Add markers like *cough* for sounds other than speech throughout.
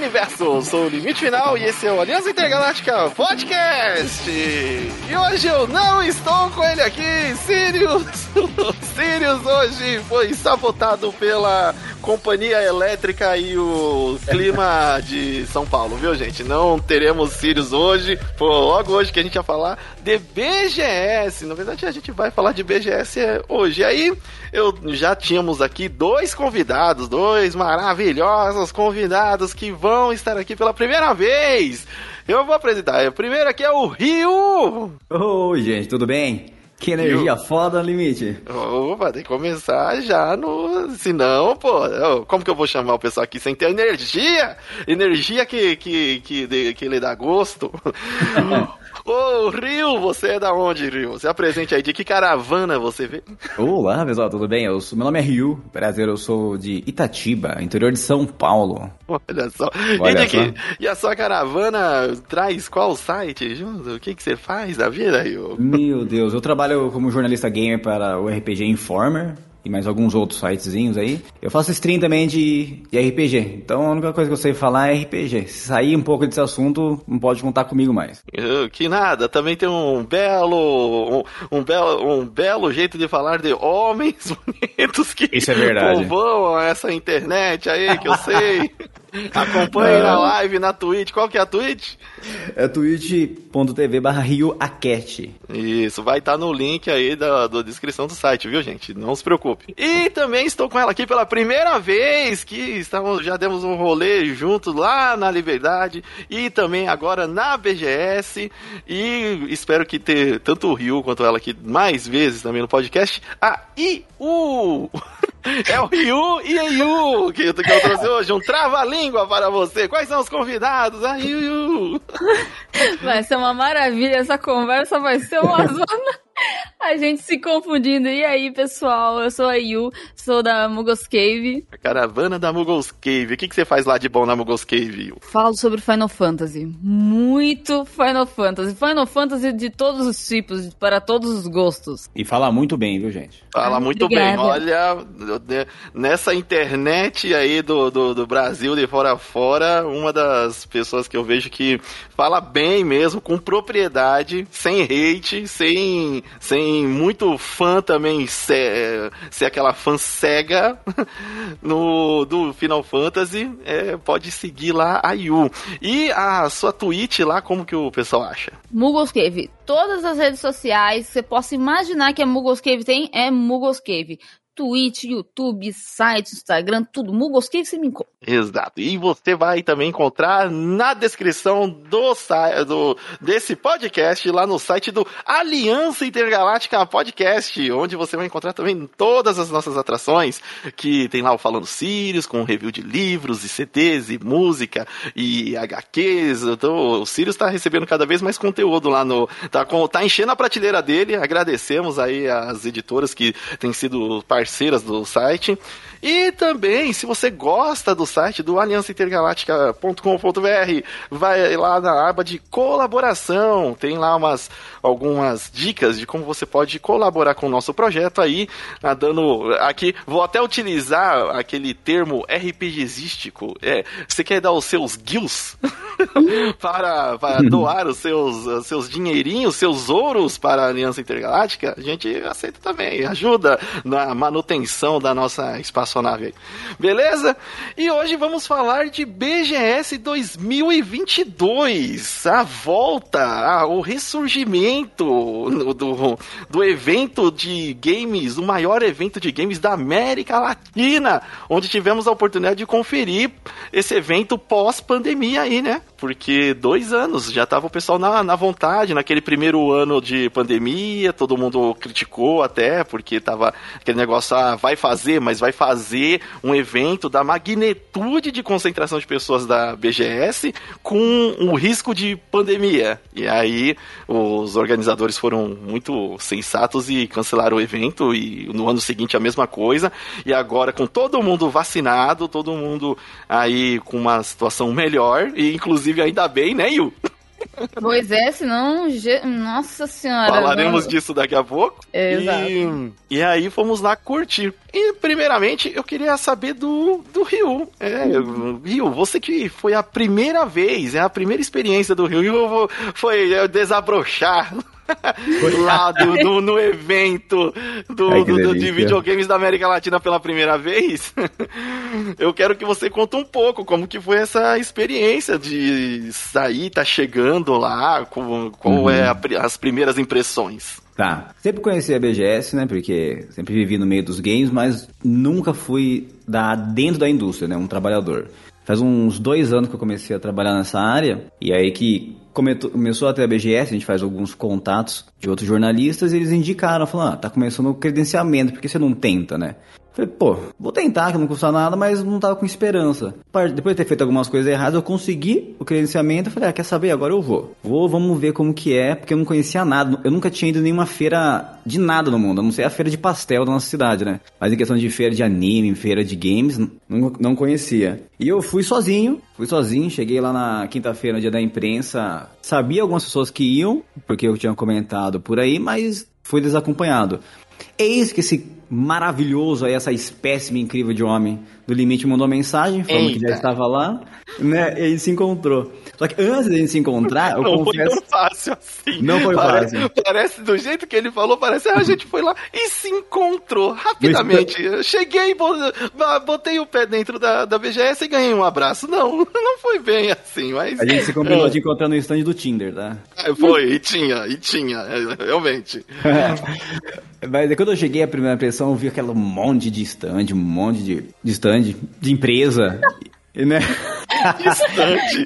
universo. Eu sou o Limite Final e esse é o Aliança Intergaláctica Podcast. E hoje eu não estou com ele aqui, Sirius. *laughs* Sirius hoje foi sabotado pela companhia elétrica e o clima de São Paulo, viu, gente? Não teremos Sirius hoje. Foi logo hoje que a gente ia falar de BGS. Na verdade, a gente vai falar de BGS hoje. E aí, eu já tínhamos aqui dois convidados, dois maravilhosos convidados que vão estar aqui pela primeira vez. Eu vou apresentar. O primeiro aqui é o Rio. Oi, gente, tudo bem? Que energia foda no limite. Opa, tem que começar já no. Senão, pô, como que eu vou chamar o pessoal aqui sem ter energia? Energia que, que, que, que lhe dá gosto. *laughs* Ô, Rio, você é da onde, Rio? Você apresente aí, de que caravana você vê? Olá, pessoal, tudo bem? Eu sou, meu nome é Rio, prazer, eu sou de Itatiba, interior de São Paulo. Olha só. Olha e, só. Que, e a sua caravana traz qual site junto? O que, que você faz da vida, Rio? Meu Deus, eu trabalho como jornalista gamer para o RPG Informer, e mais alguns outros sitezinhos aí. Eu faço stream também de, de RPG. Então a única coisa que eu sei falar é RPG. Se sair um pouco desse assunto, não pode contar comigo mais. Que nada, também tem um belo um, um belo um belo jeito de falar de homens *laughs* bonitos que Isso é verdade. povoam essa internet aí que eu sei. *laughs* Acompanhe na live, na Twitch. Qual que é a Twitch? É twitch.tv barra RioAquete. Isso, vai estar tá no link aí da, da descrição do site, viu, gente? Não se preocupe. E também estou com ela aqui pela primeira vez, que estamos, já demos um rolê juntos lá na Liberdade e também agora na BGS. E espero que ter tanto o Rio quanto ela aqui mais vezes também no podcast. A IU! *laughs* É o Ryu e a Yu que, eu trouxe hoje, um trava-língua para você. Quais são os convidados? A Yu *laughs* Vai ser uma maravilha, essa conversa vai ser uma *laughs* zona. *laughs* A gente se confundindo. E aí, pessoal? Eu sou a Yu, sou da Mugos Cave. A caravana da Mugos Cave. O que, que você faz lá de bom na Mugos Cave, Yu? Falo sobre Final Fantasy. Muito Final Fantasy. Final Fantasy de todos os tipos, para todos os gostos. E fala muito bem, viu, gente? Fala ah, muito obrigada. bem. Olha, nessa internet aí do, do, do Brasil, de fora a fora, uma das pessoas que eu vejo que fala bem mesmo, com propriedade, sem hate, sem sem muito fã também ser, ser aquela fã cega *laughs* no, do Final Fantasy, é, pode seguir lá a Yu. E a sua Twitch lá, como que o pessoal acha? Mugos Cave. Todas as redes sociais que você possa imaginar que a Mugos Cave tem, é Mugos Cave. Twitch, YouTube, site, Instagram, tudo. Mugos, que você me encontra? Exato. E você vai também encontrar na descrição do, do desse podcast lá no site do Aliança Intergaláctica Podcast, onde você vai encontrar também todas as nossas atrações, que tem lá o Falando Sirius, com review de livros e CDs e música e HQs. Então, o Sirius está recebendo cada vez mais conteúdo lá no. Tá, com, tá enchendo a prateleira dele. Agradecemos aí as editoras que têm sido parceiras parceiras do site. E também, se você gosta do site do aliançaintergaláctica.com.br, vai lá na aba de colaboração. Tem lá umas algumas dicas de como você pode colaborar com o nosso projeto aí, dando aqui, vou até utilizar aquele termo RPGístico. É, você quer dar os seus guilds *laughs* para, para doar os seus, seus dinheirinhos, seus ouros para a Aliança Intergaláctica? A gente aceita também, ajuda na manutenção da nossa espaço espaçonave. Beleza? E hoje vamos falar de BGS 2022. A volta, o ressurgimento do, do evento de games, o maior evento de games da América Latina, onde tivemos a oportunidade de conferir esse evento pós-pandemia aí, né? Porque dois anos já tava o pessoal na, na vontade, naquele primeiro ano de pandemia, todo mundo criticou até, porque tava aquele negócio, ah, vai fazer, mas vai fazer um evento da magnitude de concentração de pessoas da BGS com o risco de pandemia. E aí os organizadores foram muito sensatos e cancelaram o evento e no ano seguinte a mesma coisa. E agora com todo mundo vacinado, todo mundo aí com uma situação melhor e inclusive ainda bem, né, Yu? Pois é, senão. Nossa senhora. Falaremos não- disso daqui a pouco. É, e, e aí fomos lá curtir. E primeiramente eu queria saber do, do Rio. É, Rio, você que foi a primeira vez, é a primeira experiência do Rio. Eu vou- foi desabrochar. Lá do, do- no evento do, Ai, do- de videogames da América Latina pela primeira vez. *laughs* Eu quero que você conte um pouco como que foi essa experiência de sair, tá chegando lá, como, qual Uhum. é a as primeiras impressões. Tá. Sempre conheci a BGS, né? Porque sempre vivi no meio dos games, mas nunca fui da, dentro da indústria, né? Um trabalhador. Faz uns dois anos que eu comecei a trabalhar nessa área, e aí que começou até a BGS, a gente faz alguns contatos de outros jornalistas, e eles indicaram, falaram, ah, tá começando o credenciamento, por que você não tenta, né? Falei, pô, vou tentar, que não custa nada, mas não tava com esperança. Depois de ter feito algumas coisas erradas, eu consegui o credenciamento. Falei, ah, quer saber? Agora eu vou. Vou, vamos ver como que é, porque eu não conhecia nada. Eu nunca tinha ido nenhuma feira de nada no mundo, a não ser a feira de pastel da nossa cidade, né? Mas em questão de feira de anime, feira de games, não, não conhecia. E eu fui sozinho, fui sozinho, cheguei lá na quinta-feira, no dia da imprensa. Sabia algumas pessoas que iam, porque eu tinha comentado por aí, mas fui desacompanhado. Eis que esse maravilhoso aí, essa espécime incrível de homem do limite mandou uma mensagem falando que já Eita. estava lá, né? E a gente se encontrou. Só que antes da gente se encontrar, eu *laughs* não foi confesso. tão fácil assim. Não foi parece, fácil. Parece, do jeito que ele falou, parece que a gente foi lá e se encontrou rapidamente. Eu cheguei, bo- botei o pé dentro da, da BGS e ganhei um abraço. Não, *laughs* não foi bem assim, mas... A gente se combinou É. de encontrar no stand do Tinder, tá? É, Foi, e tinha, e tinha, é, realmente. *laughs* Mas quando eu cheguei, a primeira impressão, eu vi aquele monte de stand, um monte de, de stand, de empresa, né? Distante.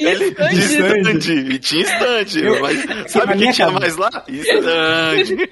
Ele Distante. E tinha estante. Mas na sabe o que minha tinha cabeça- mais lá? Estante.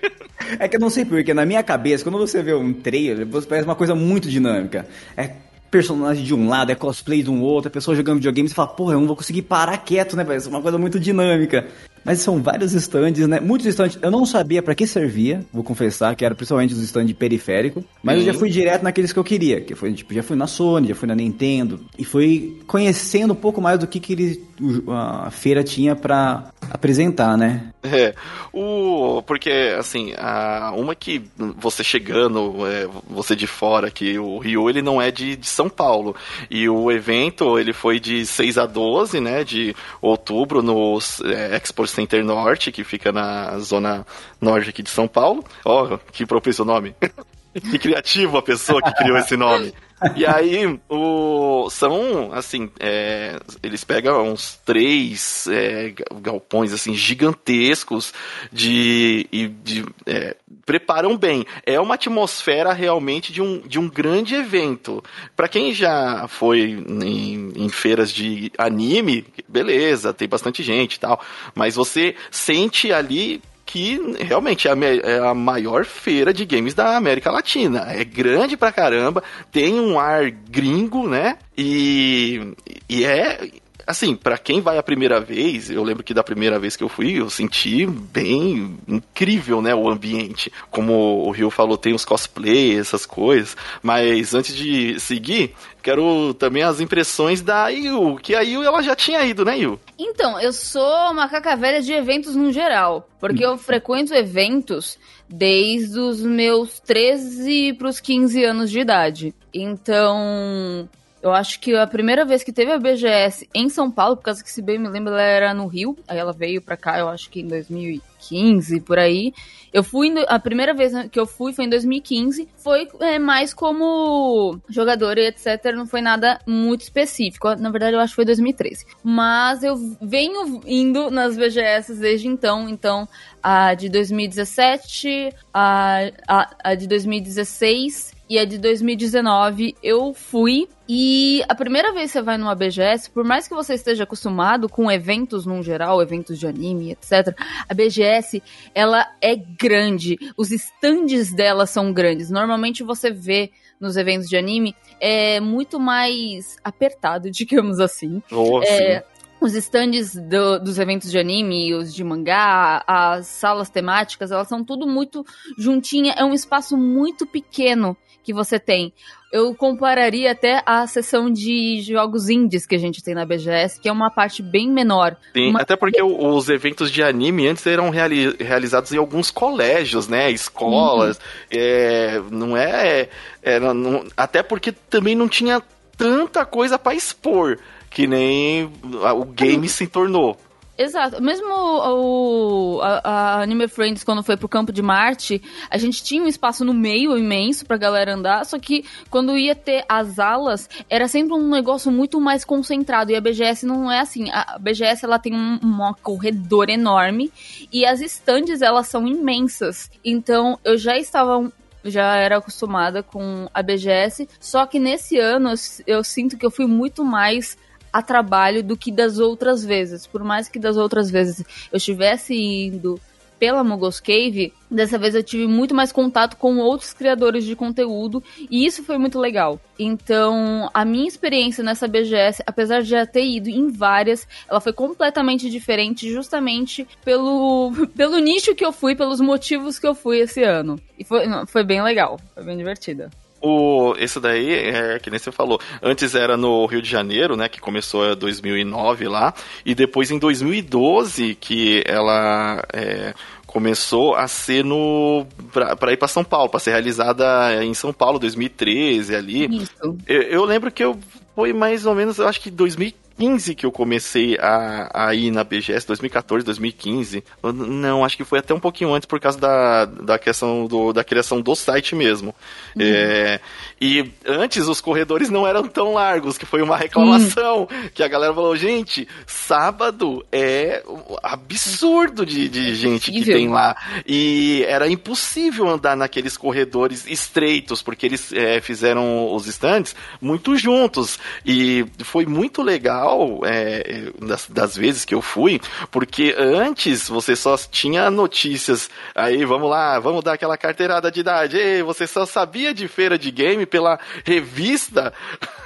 É que eu não sei porquê, na minha cabeça, quando você vê um trailer, você parece uma coisa muito dinâmica. É personagem de um lado, é cosplay de um outro, a pessoa jogando videogame, você fala, porra, eu não vou conseguir parar quieto, né? Parece uma coisa muito dinâmica. Mas são vários stands, né? Muitos stands. Eu não sabia pra que servia, vou confessar, que era principalmente os stands periférico. Mas eu já fui direto naqueles que eu queria. Que foi, tipo, já fui na Sony, já fui na Nintendo. E fui conhecendo um pouco mais do que, que ele, a feira tinha pra apresentar, né? É, o, porque assim, a, uma que você chegando, é, você de fora, que o Rio ele não é de, de São Paulo. E o evento ele foi de 6 a 12, né, de outubro no é, Expo Center Norte, que fica na zona norte aqui de São Paulo. Ó, que propício o nome. *laughs* que criativo a pessoa que criou esse nome. E aí, o, são, assim, é, eles pegam uns três é, ga- galpões, assim, gigantescos de, e de é, preparam bem. É uma atmosfera realmente de um, de um grande evento. Pra quem já foi em, em feiras de anime, beleza, tem bastante gente e tal, mas você sente ali que realmente é a, é a maior feira de games da América Latina. É grande pra caramba, tem um ar gringo, né? E, e é. Assim, pra quem vai a primeira vez, eu lembro que da primeira vez que eu fui, eu senti bem incrível, né, o ambiente. Como o Rio falou, tem os cosplay, essas coisas. Mas antes de seguir, quero também as impressões da Yu, que a Yu ela já tinha ido, né, Yu? Então, eu sou macaca velha de eventos no geral, porque eu frequento eventos desde os meus 13 para os 15 anos de idade. Então, eu acho que a primeira vez que teve a BGS em São Paulo, por causa que se bem me lembro, ela era no Rio, aí ela veio pra cá, eu acho que em 2015, por aí. Eu fui, a primeira vez que eu fui foi em 2015, foi é, mais como jogador e etc, não foi nada muito específico. Na verdade, eu acho que foi 2013. Mas eu venho indo nas BGS desde então, então a de 2017, a, a, a de 2016 e a de 2019 eu fui. E a primeira vez que você vai numa BGS, por mais que você esteja acostumado com eventos num geral, eventos de anime, etc., a BGS ela é grande. Os estandes dela são grandes. Normalmente você vê nos eventos de anime é muito mais apertado, *laughs* digamos assim. Oh, É, os stands do, dos eventos de anime, os de mangá, as salas temáticas, elas são tudo muito juntinha, é um espaço muito pequeno que você tem. Eu compararia até a sessão de jogos indies que a gente tem na BGS, que é uma parte bem menor. Sim, uma... até porque os eventos de anime antes eram reali realizados em alguns colégios, né? Escolas. Uhum. É, não é. É, não, até porque também não tinha tanta coisa para expor que nem o game se tornou. Exato. Mesmo o, a, a, Anime Friends, quando foi pro Campo de Marte, a gente tinha um espaço no meio imenso pra galera andar, só que quando ia ter as alas, era sempre um negócio muito mais concentrado. E a BGS não é assim. A BGS, ela tem um, um corredor enorme e as estandes, elas são imensas. Então, eu já estava já era acostumada com a BGS, só que nesse ano eu, eu sinto que eu fui muito mais a trabalho do que das outras vezes. Por mais que das outras vezes eu estivesse indo pela Mogos Cave, dessa vez eu tive muito mais contato com outros criadores de conteúdo e isso foi muito legal. Então, a minha experiência nessa BGS, apesar de já ter ido em várias, ela foi completamente diferente justamente pelo, *laughs* pelo nicho que eu fui, pelos motivos que eu fui esse ano. E foi, foi bem legal, foi bem divertida. O, esse daí, é que nem você falou, antes era no Rio de Janeiro, né, que começou em 2009 lá, e depois em 2012 que ela é, começou a ser no para ir para São Paulo, para ser realizada em São Paulo 2013 ali. Isso. Eu, eu lembro que eu foi mais ou menos, eu acho que 2015 2015 que eu comecei a, a ir na BGS, 2014, 2015. Não, acho que foi até um pouquinho antes por causa da, da, questão do, da criação do site mesmo. Uhum. É, e antes os corredores não eram tão largos, que foi uma reclamação. Uhum. Que a galera falou, gente, sábado é absurdo de, de é gente que tem lá. E era impossível andar naqueles corredores estreitos, porque eles é, fizeram os stands muito juntos. E foi muito legal legal é, das, das, vezes que eu fui, porque antes você só tinha notícias. Aí, vamos lá, vamos dar aquela carteirada de idade. Ei, você só sabia de feira de game pela revista,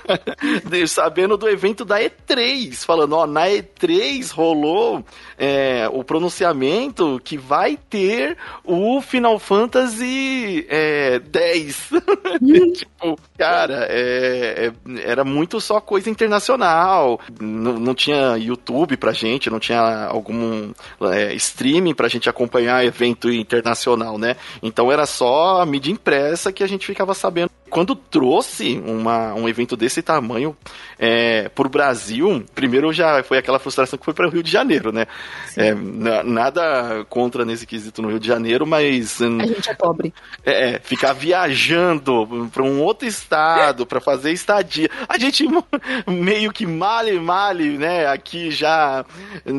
*laughs* sabendo do evento da E3, falando, ó, na E3 rolou é, o pronunciamento que vai ter o Final Fantasy é, 10. *laughs* tipo, cara, é, é, era muito só coisa internacional não, tinha YouTube pra gente, não tinha algum é, streaming pra gente acompanhar evento internacional, né? Então era só a mídia impressa que a gente ficava sabendo. Quando trouxe uma, um evento desse tamanho é, pro Brasil, primeiro já foi aquela frustração que foi para o Rio de Janeiro, né? É, nada contra nesse quesito no Rio de Janeiro, mas. Hum, a gente é pobre. É, é ficar viajando para um outro estado para fazer estadia. A gente *laughs* meio que mal e male, né, aqui já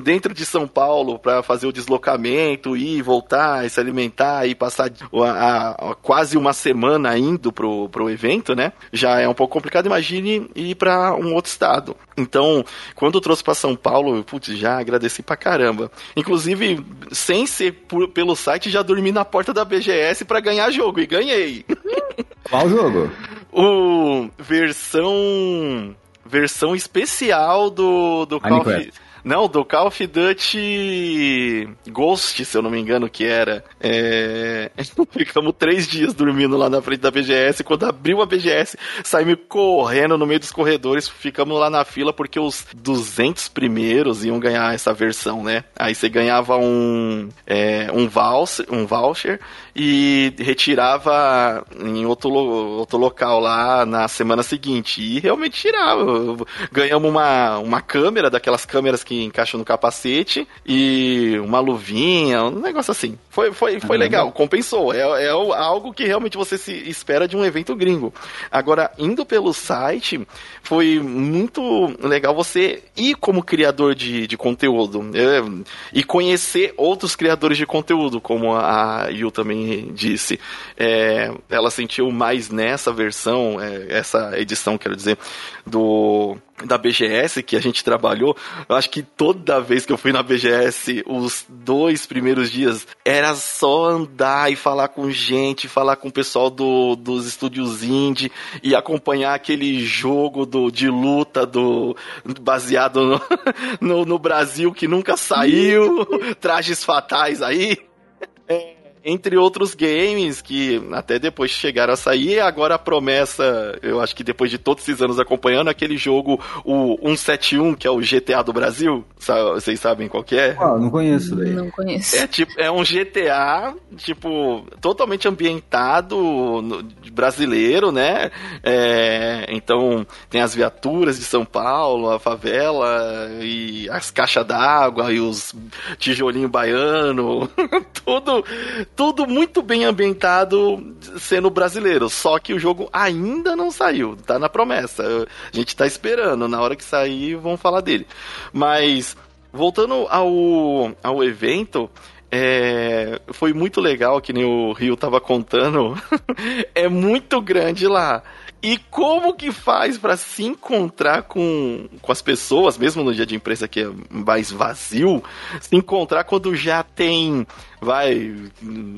dentro de São Paulo para fazer o deslocamento, ir, voltar, se alimentar e passar a, a, a, quase uma semana indo pro, pro evento, né? Já é um pouco complicado. Imagine ir para um outro estado. Então, quando eu trouxe para São Paulo, putz, já agradeci pra caramba. Inclusive, sem ser por, pelo site, já dormi na porta da BGS para ganhar jogo e ganhei. *laughs* Qual jogo? o versão versão especial do, do Call of... Não, do Call of Duty Ghost, se eu não me engano, que era. É... *laughs* Ficamos três dias dormindo lá na frente da BGS. Quando abriu a BGS, saímos correndo no meio dos corredores. Ficamos lá na fila porque os 200 primeiros iam ganhar essa versão, né? Aí você ganhava um, é, um, voucher, um voucher e retirava em outro, outro local lá na semana seguinte. E realmente tirava. Ganhamos uma, uma câmera, daquelas câmeras que encaixam no capacete, e uma luvinha, um negócio assim. Foi, foi, foi legal, compensou. É, é algo que realmente você se espera de um evento gringo. Agora, indo pelo site, foi muito legal você ir como criador de, de conteúdo é, e conhecer outros criadores de conteúdo, como a Yu também disse. É, ela sentiu mais nessa versão, é, essa edição, quero dizer, do da BGS que a gente trabalhou, eu acho que toda vez que eu fui na BGS, os dois primeiros dias, era só andar e falar com gente, falar com o pessoal do, dos estúdios indie e acompanhar aquele jogo do, de luta do baseado no, *laughs* no, no Brasil que nunca saiu, trajes fatais aí. É, entre outros games que até depois chegaram a sair, agora a promessa, eu acho que depois de todos esses anos acompanhando, aquele jogo, o 171, que é o GTA do Brasil, sabe, vocês sabem qual que é? Ah, não conheço daí. Não conheço. É, tipo, é um GTA, tipo, totalmente ambientado no, brasileiro, né? É, então, tem as viaturas de São Paulo, a favela, e as caixas d'água, e os tijolinho baiano, *laughs* tudo tudo muito bem ambientado sendo brasileiro. Só que o jogo ainda não saiu, tá na promessa. A gente tá esperando, na hora que sair vão falar dele. Mas voltando ao, ao evento, é, foi muito legal, que nem o Rio tava contando. *laughs* é muito grande lá. E como que faz para se encontrar com, com as pessoas, mesmo no dia de imprensa que é mais vazio, se encontrar quando já tem, vai,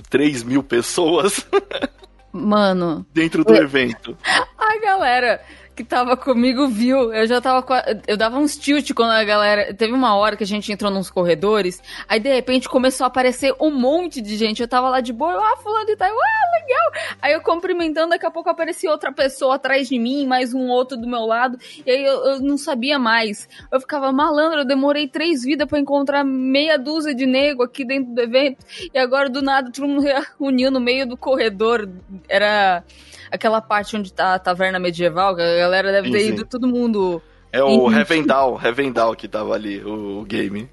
3 mil pessoas *laughs* Mano. dentro do evento? *laughs* A galera que tava comigo viu. Eu já tava. Eu dava uns tilt quando a galera. Teve uma hora que a gente entrou nos corredores. Aí de repente começou a aparecer um monte de gente. Eu tava lá de boa. Ah, fulano de tal. Ah, legal. Aí eu cumprimentando. Daqui a pouco aparecia outra pessoa atrás de mim. Mais um outro do meu lado. E aí eu, eu não sabia mais. Eu ficava malandro. Eu demorei três vidas para encontrar meia dúzia de nego aqui dentro do evento. E agora do nada todo mundo reuniu no meio do corredor. Era aquela parte onde tá a taverna medieval, que a galera deve sim, ter ido sim. todo mundo. É o Revendal, Revendal que tava ali, o, o game.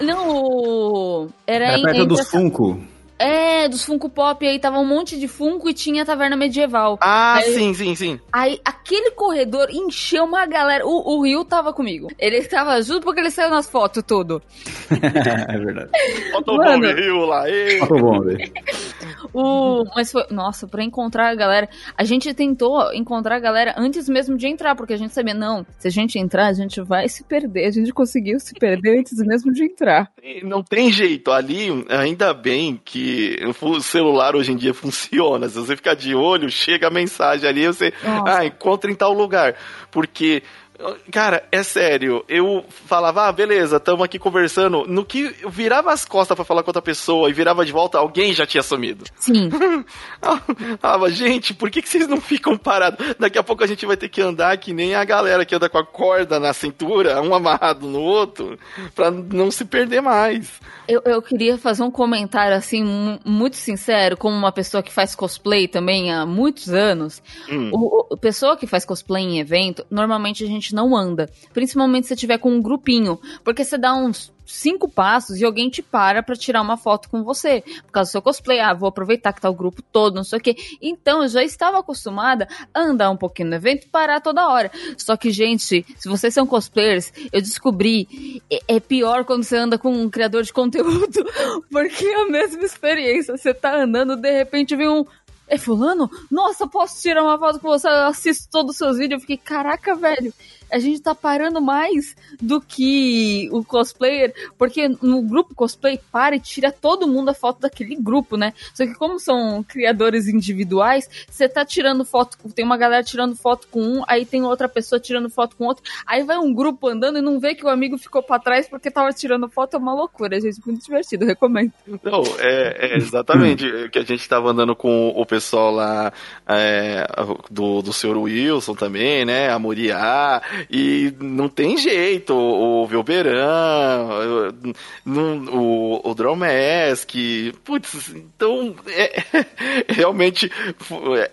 Não, o. Era, Era perto dos Funko. É, dos Funko Pop, aí tava um monte de Funko e tinha a taverna medieval. Ah, aí, sim, sim, sim. Aí aquele corredor encheu uma galera. O, o Rio tava comigo. Ele tava junto porque ele saiu nas fotos tudo. *laughs* é verdade. Fotobomb, Rio lá. Fotobomb. o, mas foi, nossa, pra encontrar a galera. A gente tentou encontrar a galera antes mesmo de entrar, porque a gente sabia, não, se a gente entrar, a gente vai se perder. A gente conseguiu se perder antes mesmo de entrar. Não tem jeito. Ali, ainda bem que o celular hoje em dia funciona. Se você ficar de olho, chega a mensagem ali, você, Nossa. ah, encontra em tal lugar. Porque Cara, é sério. Eu falava, ah, beleza, estamos aqui conversando. No que eu virava as costas para falar com outra pessoa e virava de volta, alguém já tinha sumido. Sim. *laughs* ah, gente, por que, que vocês não ficam parados? Daqui a pouco a gente vai ter que andar que nem a galera que anda com a corda na cintura, um amarrado no outro, para não se perder mais. Eu, eu queria fazer um comentário assim, muito sincero, como uma pessoa que faz cosplay também há muitos anos. Hum. O, o, pessoa que faz cosplay em evento, normalmente a gente não anda. Principalmente se tiver com um grupinho. Porque você dá uns cinco passos e alguém te para para tirar uma foto com você. Por causa do seu cosplay. Ah, vou aproveitar que tá o grupo todo, não sei o quê. Então eu já estava acostumada a andar um pouquinho no evento e parar toda hora. Só que, gente, se vocês são cosplayers, eu descobri. É, é pior quando você anda com um criador de conteúdo. *laughs* Porque é a mesma experiência. Você tá andando, de repente vem um é fulano? Nossa, posso tirar uma foto com você? Eu assisto todos os seus vídeos. Eu fiquei, caraca, velho a gente tá parando mais do que o cosplayer, porque no grupo cosplay para e tira todo mundo a foto daquele grupo, né? Só que como são criadores individuais, você tá tirando foto, tem uma galera tirando foto com um, aí tem outra pessoa tirando foto com outro, aí vai um grupo andando e não vê que o amigo ficou para trás porque tava tirando foto, é uma loucura, gente, muito divertido, recomendo. Não, é, é exatamente que a gente tava andando com o pessoal lá é, do, do Sr. Wilson também, né, a Moriá, e não tem jeito. O, o Velberan, o, o, o Dromask. Putz, então é, *laughs* realmente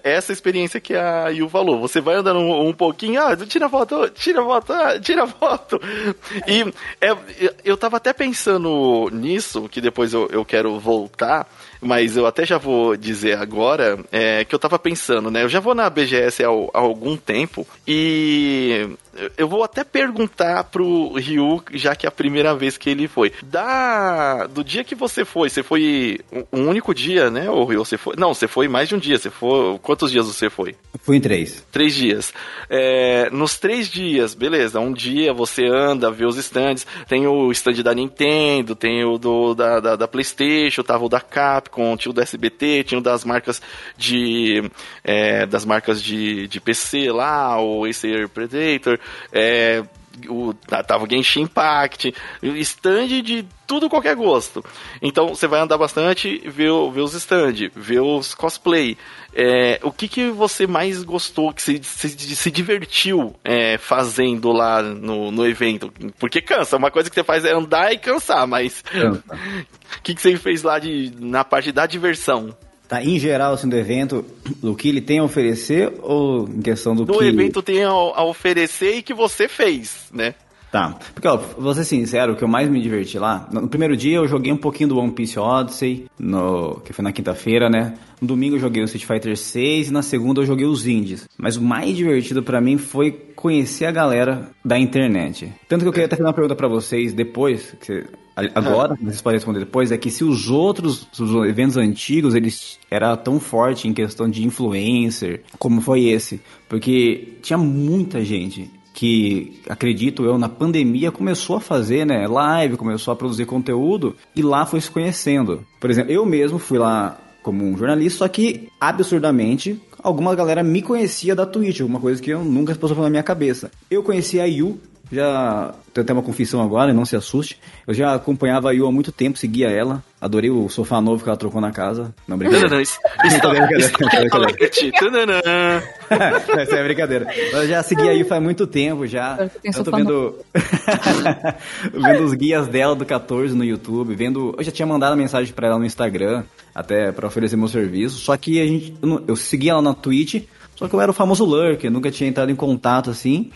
essa experiência que a Yu falou. Você vai andando um, um pouquinho, ah, tira foto, tira foto, ah, tira foto. E é, eu tava até pensando nisso, que depois eu, eu quero voltar mas eu até já vou dizer agora é, que eu tava pensando, né? Eu já vou na BGS há, há algum tempo e eu vou até perguntar pro Ryu, já que é a primeira vez que ele foi. Da do dia que você foi, você foi um único dia, né? Ou Ryu, você foi? Não, você foi mais de um dia. Você foi? Quantos dias você foi? Fui em três. Três dias. É, nos três dias, beleza. Um dia você anda, vê os stands. Tem o stand da Nintendo, tem o do da, da, da PlayStation, tava o da Capcom, tinha o da SBT, tinha o das marcas de é, das marcas de, de PC lá, o Acer Predator é, o, tava o Genshin Impact, stand de tudo qualquer gosto. Então você vai andar bastante, ver, ver os stand, ver os cosplay. É, o que, que você mais gostou, que se, se, se divertiu é, fazendo lá no, no evento? Porque cansa, uma coisa que você faz é andar e cansar, mas *laughs* o que, que você fez lá de, na parte da diversão? Tá, em geral, assim, do evento, o que ele tem a oferecer ou em questão do, do que... evento tem a, a oferecer e que você fez, né? Tá, porque, ó, vou ser sincero, o que eu mais me diverti lá, no primeiro dia eu joguei um pouquinho do One Piece Odyssey, no, que foi na quinta-feira, né? No domingo eu joguei o Street Fighter 6 e na segunda eu joguei os indies. Mas o mais divertido para mim foi conhecer a galera da internet. Tanto que eu queria até fazer uma pergunta para vocês depois, que agora, ah. vocês podem responder depois, é que se os outros os eventos antigos, eles era tão forte em questão de influencer, como foi esse, porque tinha muita gente que, acredito eu, na pandemia começou a fazer, né, live, começou a produzir conteúdo e lá foi se conhecendo. Por exemplo, eu mesmo fui lá como um jornalista, só que absurdamente alguma galera me conhecia da Twitch, alguma coisa que eu nunca passou na minha cabeça. Eu conhecia a Yu, já tenho até uma confissão agora, não se assuste. Eu já acompanhava a Yu há muito tempo, seguia ela. Adorei o sofá novo que ela trocou na casa. Não, brincadeira. Não, não, isso, *laughs* Essa é brincadeira. Eu já segui a Yu faz muito tempo já. Eu tô vendo... *laughs* vendo os guias dela do 14 no YouTube, vendo... Eu já tinha mandado mensagem para ela no Instagram, até para oferecer meu serviço. Só que a gente... Eu segui ela na Twitch, só que eu era o famoso lurker, nunca tinha entrado em contato assim.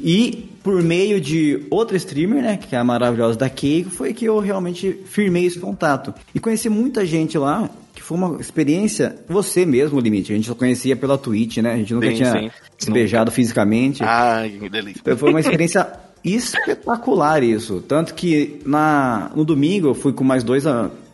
E por meio de outra streamer, né, que é a maravilhosa da Keiko, foi que eu realmente firmei esse contato. E conheci muita gente lá, que foi uma experiência, você mesmo, Limite, a gente só conhecia pela Twitch, né, a gente nunca sim, tinha sim. se beijado fisicamente. Ai, que delícia. Então foi uma experiência *laughs* espetacular isso. Tanto que na, no domingo eu fui com mais dois,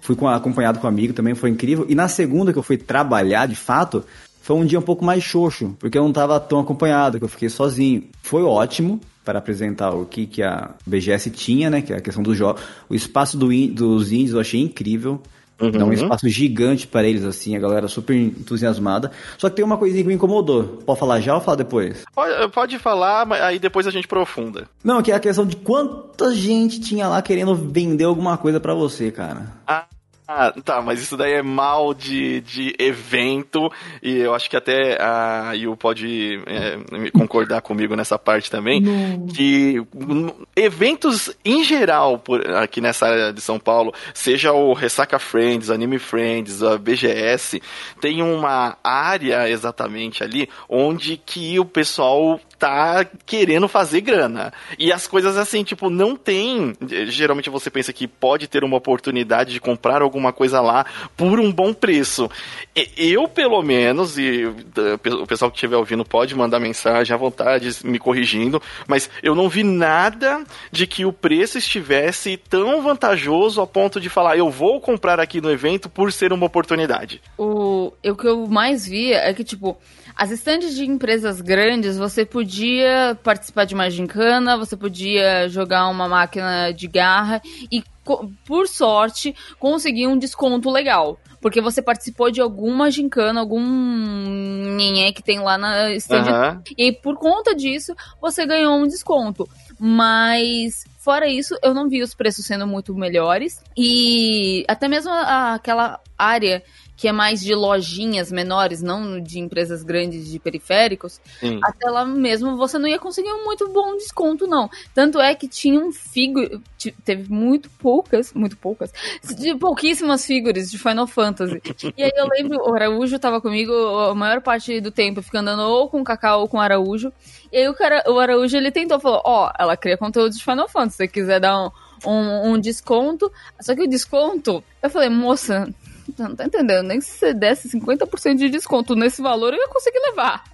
fui com, acompanhado com um amigo também, foi incrível. E na segunda que eu fui trabalhar, de fato, foi um dia um pouco mais xoxo, porque eu não estava tão acompanhado, que eu fiquei sozinho. Foi ótimo para apresentar o que, que a BGS tinha, né? Que é a questão do jogo. O espaço do in, dos índios eu achei incrível. Uhum. Dá um espaço gigante para eles, assim, a galera super entusiasmada. Só que tem uma coisinha que me incomodou. Pode falar já ou falar depois? Pode, pode falar, mas aí depois a gente profunda. Não, que é a questão de quanta gente tinha lá querendo vender alguma coisa para você, cara. Ah. Ah, tá, mas isso daí é mal de, de evento, e eu acho que até a Yu pode é, concordar comigo nessa parte também, Não. que eventos em geral, por, aqui nessa área de São Paulo, seja o Ressaca Friends, Anime Friends, a BGS, tem uma área exatamente ali onde que o pessoal tá querendo fazer grana. E as coisas assim, tipo, não tem. Geralmente você pensa que pode ter uma oportunidade de comprar alguma coisa lá por um bom preço. Eu, pelo menos, e o pessoal que estiver ouvindo pode mandar mensagem à vontade, me corrigindo, mas eu não vi nada de que o preço estivesse tão vantajoso a ponto de falar, eu vou comprar aqui no evento por ser uma oportunidade. O, o que eu mais via é que, tipo, as estandes de empresas grandes, você podia participar de uma gincana, você podia jogar uma máquina de garra e, por sorte, conseguir um desconto legal. Porque você participou de alguma gincana, algum nhenhé que tem lá na stand. Uhum. E por conta disso, você ganhou um desconto. Mas Fora isso, eu não vi os preços sendo muito melhores. E até mesmo aquela área que é mais de lojinhas menores, não de empresas grandes de periféricos, Sim. até lá mesmo você não ia conseguir um muito bom desconto, não. Tanto é que tinha um figo, teve muito poucas, muito poucas, de pouquíssimas figuras de Final Fantasy. E aí eu lembro, o Araújo tava comigo a maior parte do tempo, ficando andando ou com o Cacau ou com o Araújo. E aí o, cara, o Araújo, ele tentou, falou, ó, oh, ela cria conteúdo de Final Fantasy, se você quiser dar um, um, um desconto. Só que o desconto, eu falei, moça, Você não tá entendendo? Nem se você desse 50% de desconto nesse valor, eu ia conseguir levar.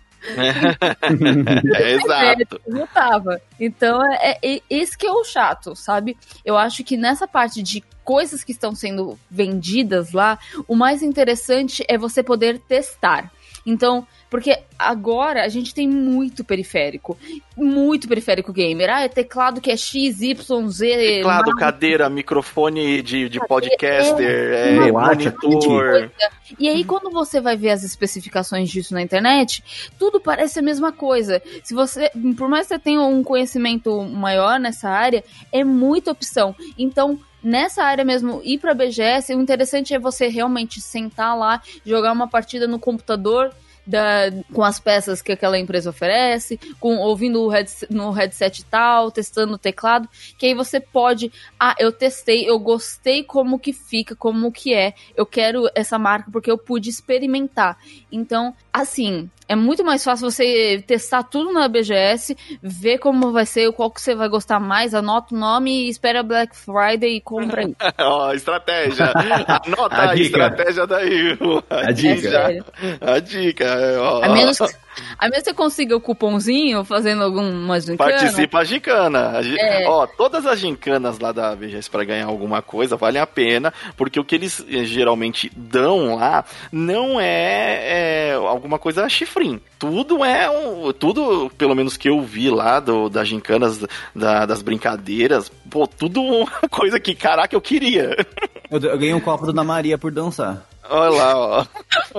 é, *laughs* exato. Eu tava. Então, é, é, esse que é o chato, sabe? Eu acho que nessa parte de coisas que estão sendo vendidas lá, o mais interessante é você poder testar. Então, porque agora a gente tem muito periférico. Muito periférico gamer. Ah, é teclado que é X, Y, Z. Teclado, cadeira, microfone de, de podcaster, é, é, monitor. E aí, quando você vai ver as especificações disso na internet, tudo parece a mesma coisa. Se você, por mais que você tenha um conhecimento maior nessa área, é muita opção. Então, nessa área mesmo, ir para BGS, o interessante é você realmente sentar lá, jogar uma partida no computador da, com as peças que aquela empresa oferece, com ouvindo o headset, no headset tal, testando o teclado, que aí você pode, ah, eu testei, eu gostei como que fica, como que é, eu quero essa marca porque eu pude experimentar. Então, assim, é muito mais fácil você testar tudo na BGS, ver como vai ser, qual que você vai gostar mais, anota o nome e espera Black Friday e compra aí. *laughs* Ó, oh, estratégia. *laughs* Anota a, a estratégia daí. A, a dica. É a dica. Ó. A menos que a menos que você consiga o cupomzinho fazendo alguma gincana. Participa a gincana. É. Ó, todas as gincanas lá da VGS para ganhar alguma coisa valem a pena, porque o que eles eh, geralmente dão lá não é, é alguma coisa chifrim. Tudo é um, tudo, pelo menos que eu vi lá do, das gincanas, da, das brincadeiras, pô, tudo uma *laughs* coisa que, caraca, eu queria. *laughs* Eu, eu ganhei um copo da Ana Maria por dançar. Olha lá, ó.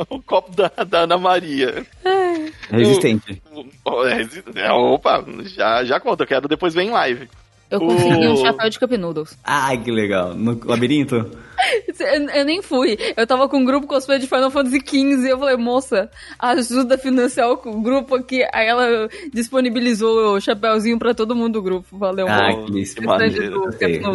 o *laughs* copo da, da Ana Maria. Resistente. O, é, opa, já, já conta, eu quero depois ver em live. Eu consegui o... um chapéu de Cup Noodles. Ai, que legal. No labirinto? *laughs* Eu, eu, nem fui. Eu tava com um grupo cosplay de Final Fantasy XV e eu falei, moça, ajuda a financiar o grupo aqui. Aí ela disponibilizou o chapéuzinho pra todo mundo do grupo. Valeu, Ah, que isso, maneiro.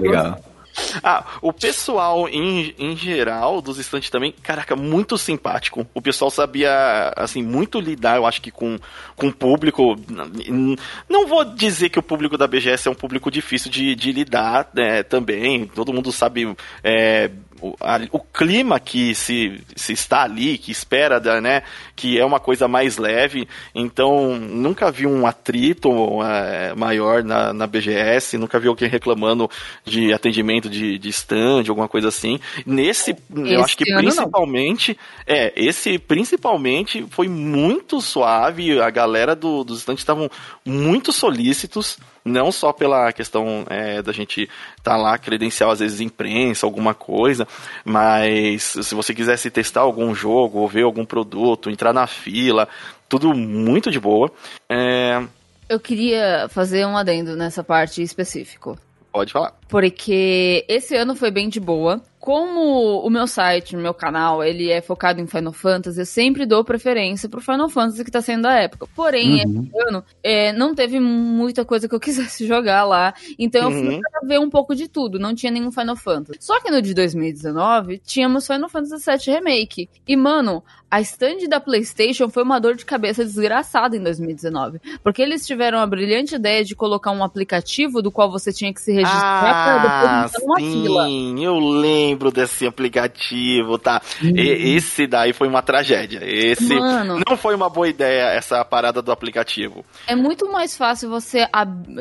Legal. *laughs* Ah, o pessoal em, em geral dos estantes também, caraca, muito simpático. O pessoal sabia, assim, muito lidar, eu acho que com, com o público. Não vou dizer que o público da BGS é um público difícil de, de lidar né, também. Todo mundo sabe é, o, a, o clima que se, se está ali, que espera, né, que é uma coisa mais leve. Então, nunca vi um atrito é, maior na, na BGS, nunca vi alguém reclamando de atendimento de, de stand, alguma coisa assim. Nesse, esse eu acho que principalmente, não. é, esse principalmente foi muito suave, a galera do, dos stands estavam muito solícitos não só pela questão é, da gente estar tá lá credencial, às vezes imprensa, alguma coisa, mas se você quisesse testar algum jogo ou ver algum produto, entrar na fila, tudo muito de boa. É... Eu queria fazer um adendo nessa parte específico. Pode falar. Porque esse ano foi bem de boa como o meu site, o meu canal, ele é focado em Final Fantasy, eu sempre dou preferência pro Final Fantasy que tá sendo da época. Porém, uhum. esse ano, é, não teve muita coisa que eu *laughs* quisesse jogar lá, então uhum. eu fui pra ver um pouco de tudo, não tinha nenhum Final Fantasy. Só que no de 2019, tínhamos Final Fantasy VII Remake. E, mano, a stand da PlayStation foi uma dor de cabeça desgraçada em 2019. Porque eles tiveram a brilhante ideia de colocar um aplicativo do qual você tinha que se registrar ah, numa sim, eu lembro desse aplicativo, tá? Uhum. E, esse daí foi uma tragédia. Esse Mano, não foi uma boa ideia essa parada do aplicativo. É muito mais fácil você,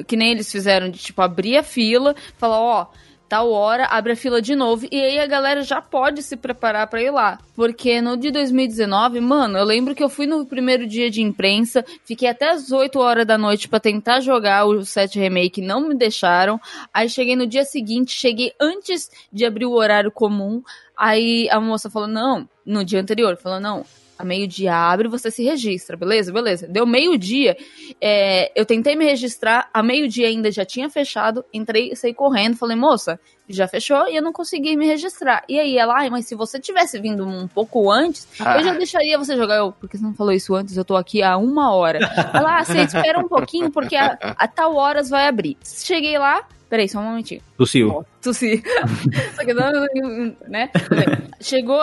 que nem eles fizeram, de tipo abrir a fila, falar, ó, oh, tal hora, abre a fila de novo e aí a galera já pode se preparar para ir lá. Porque no de 2019, mano, eu lembro que eu fui no primeiro dia de imprensa, fiquei até as 8 horas da noite para tentar jogar o 7 Remake, não me deixaram. Aí cheguei no dia seguinte, cheguei antes de abrir o horário comum. Aí a moça falou: "Não, no dia anterior, falou: "Não, a meio-dia abre, você se registra, beleza? Beleza. Deu meio-dia, é, eu tentei me registrar, a meio-dia ainda já tinha fechado, entrei, saí correndo, falei, moça, já fechou e eu não consegui me registrar. E aí ela, ai, mas se você tivesse vindo um pouco antes, ah. eu já deixaria você jogar. Eu, porque você não falou isso antes, eu tô aqui há uma hora. Ela, ah, você espera um pouquinho, porque a, a tal horas vai abrir. Cheguei lá, Peraí, só um momentinho. Tossiu. tossi. *laughs* Só que não, né? Chegou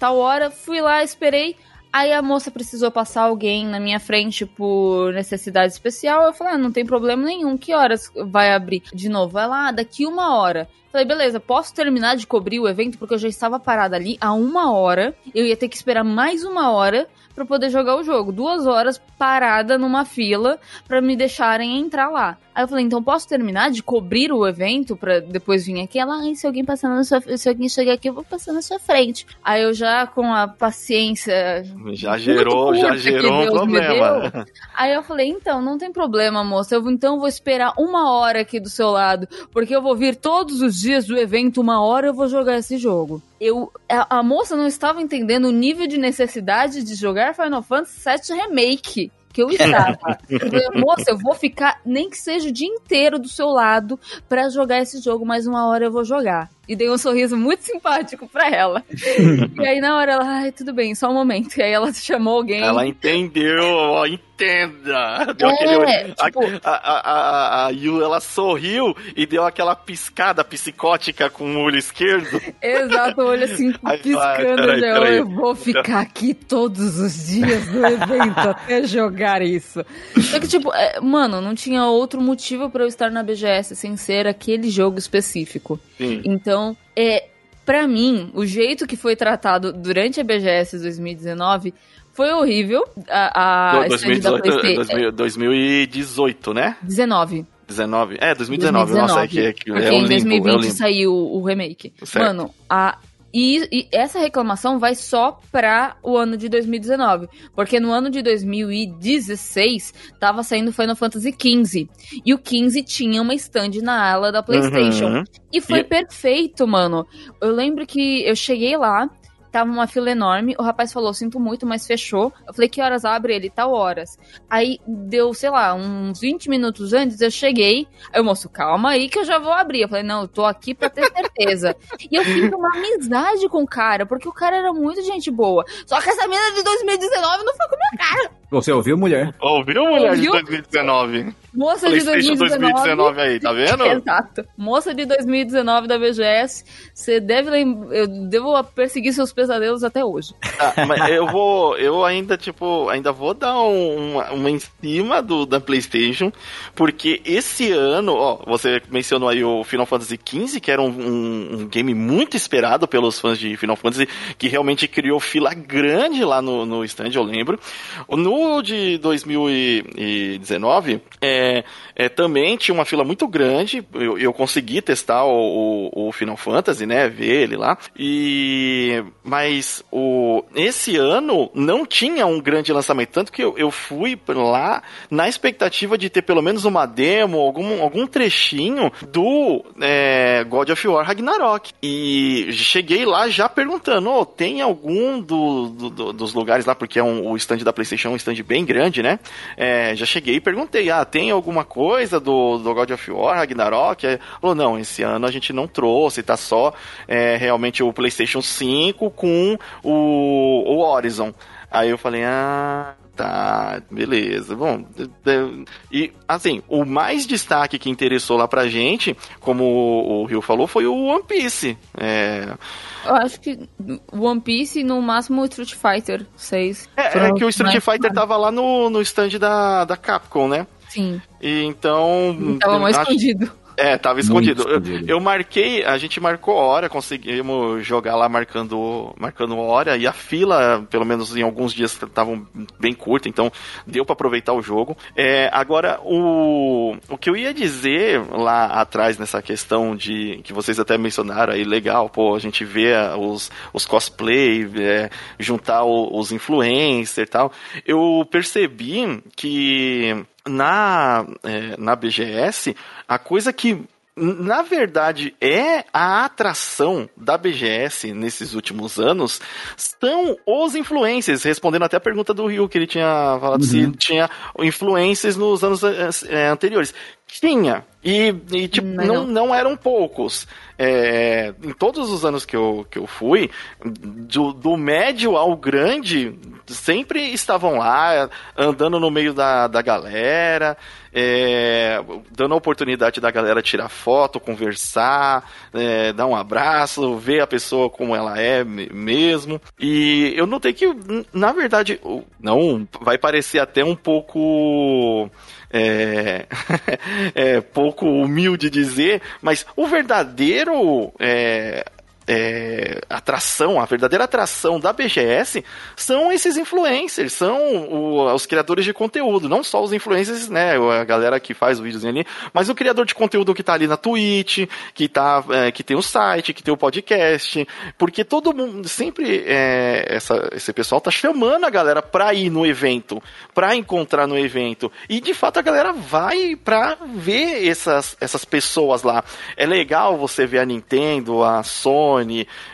tal hora, fui lá, esperei. Aí a moça precisou passar alguém na minha frente por necessidade especial. Eu falei, ah, não tem problema nenhum. Que horas vai abrir de novo? Ela, ah, daqui uma hora. Falei, beleza, posso terminar de cobrir o evento porque eu já estava parada ali há uma hora. Eu ia ter que esperar mais uma hora para poder jogar o jogo. Duas horas parada numa fila para me deixarem entrar lá. Aí eu falei, então posso terminar de cobrir o evento para depois vir aqui? Ela, ai, se alguém passar na sua se alguém chegar aqui, eu vou passar na sua frente. Aí eu já, com a paciência. Já gerou, já gerou um problema. Aí eu falei, então, não tem problema, moça. Eu então vou esperar uma hora aqui do seu lado, porque eu vou vir todos os dias do evento, uma hora eu vou jogar esse jogo. Eu, a, a moça não estava entendendo o nível de necessidade de jogar Final Fantasy VII Remake que eu estava. Eu falei, Moça, eu vou ficar nem que seja o dia inteiro do seu lado para jogar esse jogo, mas uma hora eu vou jogar. E dei um sorriso muito simpático para ela. *laughs* e aí na hora ela, ai, tudo bem, só um momento. E aí ela chamou alguém. Ela entendeu, ó, entenda. Deu É, aquele, tipo- a, a, a, a Yu, ela sorriu e deu aquela piscada psicótica com o olho esquerdo. *laughs* Exato, o olho assim, piscando. peraí, né? peraí. Eu vou ficar aqui todos os dias no evento até jogar isso. Só que, tipo, é, mano, não tinha outro motivo pra eu estar na BGS sem ser aquele jogo específico. Sim. Então, é, para mim, o jeito que foi tratado durante a BGS 2019 foi horrível. A, a Do- stand da 2018, PlayStation. 2000 2018, né? 19. 19. É, 2019. Nossa, é que, é, que Porque é o em limbo, 2020 é saiu o remake. Certo. Mano, a. E, e essa reclamação vai só pra o ano de 2019. Porque no ano de 2016 tava saindo Final Fantasy XV. E o 15 tinha uma stand na ala da PlayStation. Uhum. E foi E- perfeito, mano. Eu lembro que eu cheguei lá, tava uma fila enorme, o rapaz falou, sinto muito, mas fechou. Eu falei, que horas abre ele? Tal horas. Aí deu, sei lá, uns 20 minutos antes, eu cheguei. Aí o moço, calma aí que eu já vou abrir. Eu falei, não, eu tô aqui pra ter certeza. *laughs* e eu fiz uma amizade com o cara, porque o cara era muito gente boa. Só que essa mina de 2019 não foi com a minha cara. Você ouviu, mulher? Ouviu, mulher de Ouviu? 2019? Moça de PlayStation 2019. 2019 aí, tá vendo? *laughs* Exato. Moça de 2019 da BGS, você deve eu devo perseguir seus pesadelos até hoje. Ah, mas eu vou, eu ainda, tipo, ainda vou dar um- uma, uma em cima do, da PlayStation, porque esse ano, ó, você mencionou aí o Final Fantasy XV, que era um, um- um game muito esperado pelos fãs de Final Fantasy, que realmente criou fila grande lá no, no stand, eu lembro. No de 2019, é, é, também tinha uma fila muito grande, eu, eu consegui testar o, o, o Final Fantasy, né, ver ele lá, e mas o esse ano não tinha um grande lançamento, tanto que eu, eu fui lá na expectativa de ter pelo menos uma demo, algum, algum trechinho do é, God of War Ragnarok. E cheguei lá já perguntando, "Ô, tem algum do- do- dos lugares lá, porque é um, o stand da Playstation é um stand bem grande, né? É, já cheguei e perguntei, ah, tem alguma coisa do, do God of War Ragnarok? Aí Falou, não, esse ano a gente não trouxe, tá só é, realmente o PlayStation 5 com o, o Horizon. Aí eu falei, ah, tá, beleza. Bom, e assim, o mais destaque que interessou lá pra gente, como o Rio falou, foi o One Piece. É, Eu acho que One Piece e no máximo Street Fighter 6. é, é que o Street Fighter tava lá no, no stand da, da Capcom, né? Sim, E então. tava mais acho- escondido. É, tava Muito escondido. Eu, escondido. eu marquei, a gente marcou hora, conseguimos jogar lá marcando, marcando hora, e a fila, pelo menos em alguns dias, estavam bem curta, então deu pra aproveitar o jogo. É, agora, o, o que eu ia dizer lá atrás nessa questão de que vocês até mencionaram aí, legal, pô, a gente vê os, os cosplay, é, juntar o- os influencers e tal. Eu percebi que na, é, na BGS, a coisa que na verdade é a atração da BGS nesses últimos anos são os influencers, respondendo até a pergunta do Rio, que ele tinha falado se tinha influencers nos anos eh, eh, anteriores. Tinha. E, e tipo, Mas não, não. não eram poucos. É, em todos os anos que eu, que eu fui, do, do médio ao grande, sempre estavam lá, andando no meio da, da galera, é, dando a oportunidade da galera tirar foto, conversar, é, dar um abraço, ver a pessoa como ela é me- mesmo. E eu notei que, na verdade, não vai parecer até um pouco é, *laughs* é pouco humilde dizer, mas o verdadeiro é, é, atração, a verdadeira atração da BGS são esses influencers, são o- os criadores de conteúdo, não só os influencers, né, a galera que faz o videozinho ali, mas o criador de conteúdo que tá ali na Twitch, que tá, é, que tem o site, que tem o podcast, porque todo mundo sempre é, essa, esse pessoal tá chamando a galera pra ir no evento, pra encontrar no evento, e de fato a galera vai pra ver essas, essas pessoas lá. É legal você ver a Nintendo, a Sony,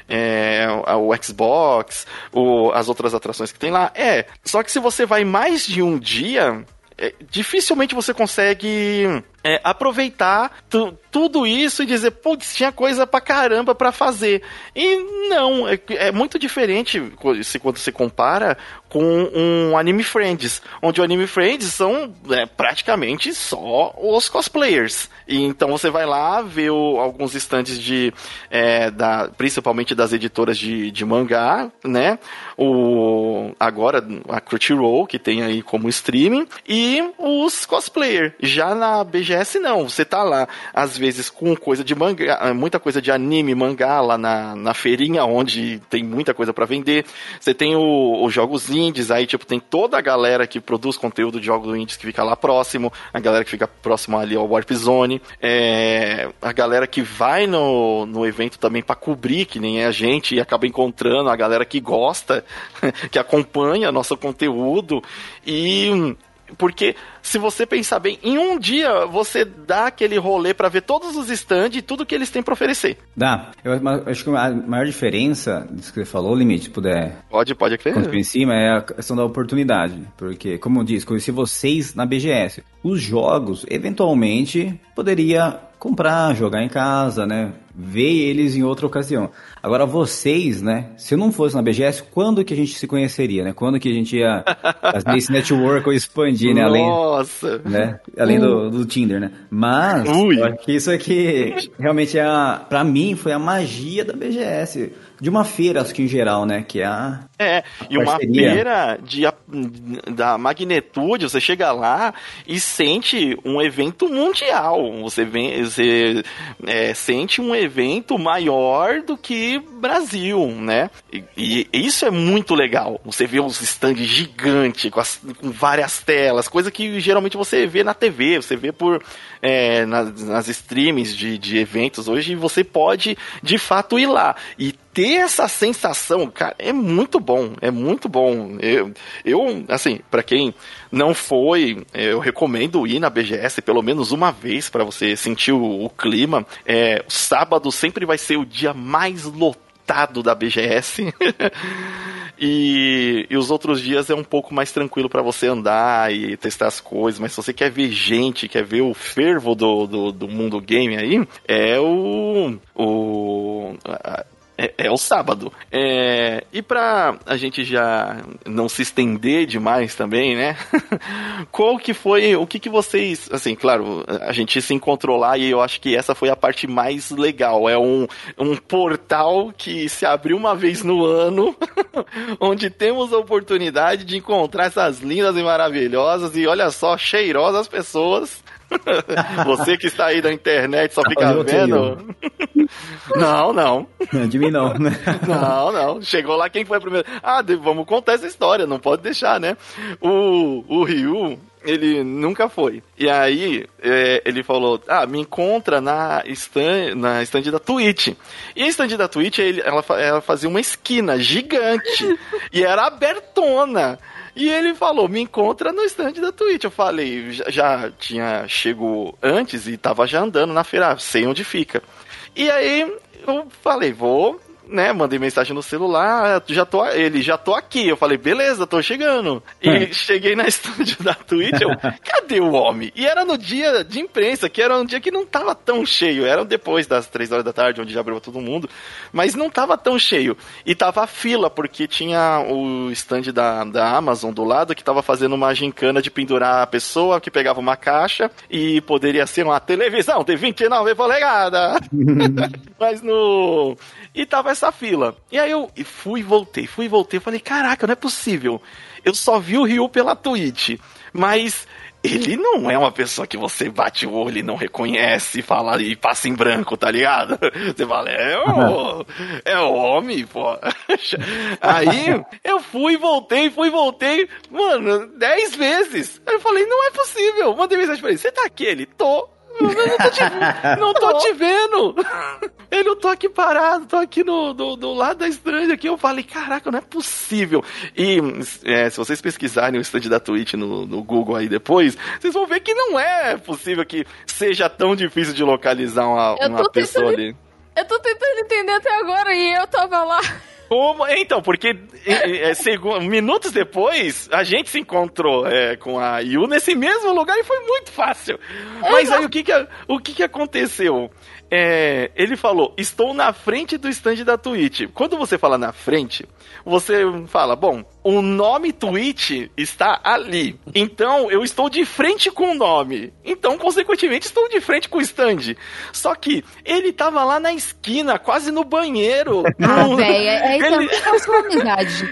é, o Xbox, o, as outras atrações que tem lá. É, só que se você vai mais de um dia, é, dificilmente você consegue é, aproveitar tu- tudo isso e dizer, putz, tinha coisa pra caramba pra fazer. E não, é, é muito diferente se quando você compara com um Anime Friends, onde o Anime Friends são é, praticamente só os cosplayers. E então você vai lá ver alguns estandes de é, da, principalmente das editoras de, de mangá, né? O agora a Crunchyroll que tem aí como streaming e os cosplayer. Já na BGS não, você tá lá às vezes com coisa de mangá, muita coisa de anime, mangá lá na, na feirinha onde tem muita coisa pra vender. Você tem o- os jogos indies, aí tipo tem toda a galera que produz conteúdo de jogos indies que fica lá próximo, a galera que fica próximo ali ao Warp Zone, é, a galera que vai no, no evento também pra cobrir, que nem é a gente, e acaba encontrando a galera que gosta, *laughs* que acompanha nosso conteúdo e porque se você pensar bem, em um dia você dá aquele rolê pra ver todos os stands e tudo que eles têm pra oferecer. Dá. Eu acho que a maior diferença disso que você falou, Limite, se puder Pode, pode construir em cima, é a questão da oportunidade. Porque, como eu disse, conheci vocês na BGS. Os jogos, eventualmente, poderia comprar, jogar em casa, né? Ver eles em outra ocasião. Agora, vocês, né? Se eu não fosse na BGS, quando que a gente se conheceria, né? Quando que a gente ia *laughs* fazer esse network ou expandir, né? Além, Nossa! né? Além do, do Tinder, né? Mas, Ui. eu acho que isso aqui realmente é a, pra mim foi a magia da BGS. De uma feira, acho que em geral, né? Que é a. É, e uma feira de, a- da magnitude, você chega lá e sente um evento mundial. Você, vem, você é, sente um evento maior do que Brasil, né? E, e isso é muito legal. Você vê os stands gigantes, com, as- com várias telas, coisa que geralmente você vê na TV, você vê por é, nas, nas streams de, de eventos hoje, você pode de fato ir lá. E ter essa sensação, cara, é muito bom, é muito bom. Eu, eu assim, pra quem não foi, eu recomendo ir na BGS pelo menos uma vez pra você sentir o, o clima. É, sábado sempre vai ser o dia mais lotado da BGS. *laughs* E, e os outros dias é um pouco mais tranquilo pra você andar e testar as coisas, mas se você quer ver gente, quer ver o fervo do, do, do mundo game aí, é o. o a- é, é o sábado. É, e pra a gente já não se estender demais também, né? *laughs* Qual que foi, o que que vocês, assim, claro, a gente se encontrou lá e eu acho que essa foi a parte mais legal. É um, um portal que se abriu uma vez no ano, *laughs* onde temos a oportunidade de encontrar essas lindas e maravilhosas e olha só, cheirosas pessoas. *laughs* Você que está aí na internet só fica Eu tenho. vendo. *laughs* Não, não. De mim não, né? *laughs* Não, não. Chegou lá quem foi a primeira. Ah, vamos contar essa história, não pode deixar, né? O, o Ryu, ele nunca foi. E aí, é, ele falou: Ah, me encontra na stand, na stand da Twitch. E a stand da Twitch, ele- ela, ela fazia uma esquina gigante. e era abertona. E ele falou, me encontra no stand da Twitch. Eu falei, já, já tinha chego antes e tava já andando na feira, sei onde fica. E aí eu falei, vou né, mandei mensagem no celular, já tô, ele, já tô aqui. Eu falei, beleza, tô chegando. E É. cheguei na *laughs* estúdio da Twitch, eu, cadê o homem? E era no dia de imprensa, que era um dia que não tava tão cheio. Era depois das três horas da tarde, onde já abriu todo mundo. Mas não tava tão cheio. E tava a fila, porque tinha o stand da, da Amazon do lado, que tava fazendo uma gincana de pendurar a pessoa que pegava uma caixa e poderia ser uma televisão de 29 polegadas. *laughs* Mas no. E tava essa fila. E aí eu fui voltei, fui e voltei. Falei, caraca, não é possível. Eu só vi o Ryu pela Twitch. Mas ele não é uma pessoa que você bate o olho e não reconhece fala e passa em branco, tá ligado? *laughs* Você fala, é o, é o homem, pô. *laughs* Aí eu fui voltei, fui voltei, mano, dez vezes. Aí eu falei, não é possível. Mandei mensagem pra ele, você tá aqui? Ele, tô. Eu não tô te, *laughs* não tô te vendo. Ele, eu tô aqui parado, tô aqui no, do, do lado da estranha aqui. Eu falei, caraca, não é possível. E é, se vocês pesquisarem o stand da Twitch no, no Google aí depois, vocês vão ver que não é possível que seja tão difícil de localizar uma, uma pessoa tentando- ali. Eu tô tentando entender até agora e eu tava lá. *laughs* Como- Então, porque é, é, minutos depois a gente se encontrou é, com a Yu nesse mesmo lugar e foi muito fácil. Mas aí o que que, o que, que aconteceu? É, ele falou: Estou na frente do stand da Twitch. Quando você fala na frente, você fala: Bom, o nome Twitch está ali. Então eu estou de frente com o nome. Então, consequentemente, estou de frente com o stand. Só que ele tava lá na esquina, quase no banheiro. *laughs* Ah, no- véi, é, é ele- é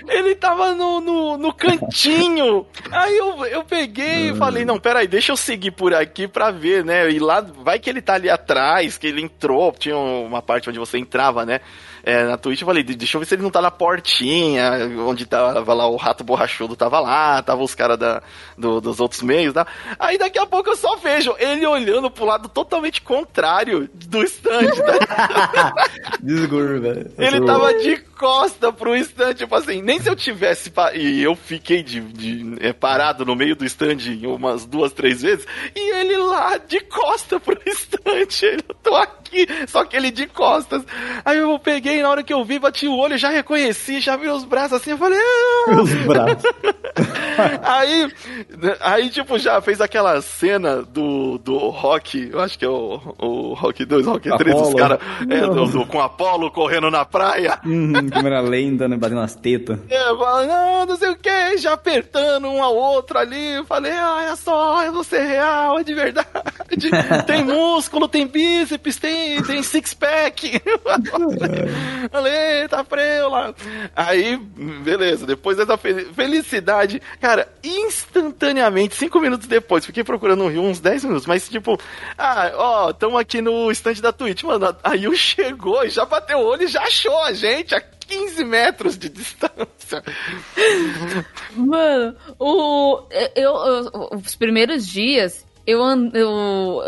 *laughs* ele tava no, no, no cantinho. Aí eu, eu peguei e falei, não, peraí, deixa eu seguir por aqui pra ver, né? E lá, vai que ele tá ali atrás, que ele entrou, tinha uma parte onde você entrava, né? É, na Twitch eu falei, deixa eu ver se ele não tá na portinha, onde tava lá o rato borrachudo, tava lá, tava os caras da, do- dos outros meios, tá? Aí daqui a pouco eu só vejo ele olhando pro lado totalmente contrário do stand, tá? *laughs* Desgurro, velho. Ele tava de costa pro stand, tipo assim, nem se eu tivesse. E eu fiquei de, de- é, parado no meio do stand umas duas, três vezes, e ele lá de costa pro *laughs* stand. Eu tô aqui, só que ele de costas. Aí eu peguei, na hora que eu vi, bati o olho, já reconheci, já vi os braços assim, eu falei. "Ah!" Os braços. *laughs* aí, aí, tipo, já fez aquela cena do, do Rock, eu acho que é o, o Rock 2, Rock 3, os Apollo. caras é, do- do- com Apolo correndo na praia. Uhum, câmera lenta, né? Batendo nas tetas. É, não, não sei o que, já apertando um ao outro ali. Eu falei, ah, é só, é você real, é de verdade. *laughs* tem músculo, tem bíceps, tem, tem six-pack. *laughs* falei, tá freio lá. Aí, beleza, depois dessa fel- felicidade, cara, instantaneamente, cinco minutos depois, fiquei procurando no Rio uns 10 minutos, mas tipo, ah, ó, tamo aqui no stand da Twitch, mano. Aí o chegou e já bateu o olho e já achou a gente a 15 metros de distância. Mano, o, eu, eu- os primeiros dias, eu, eu.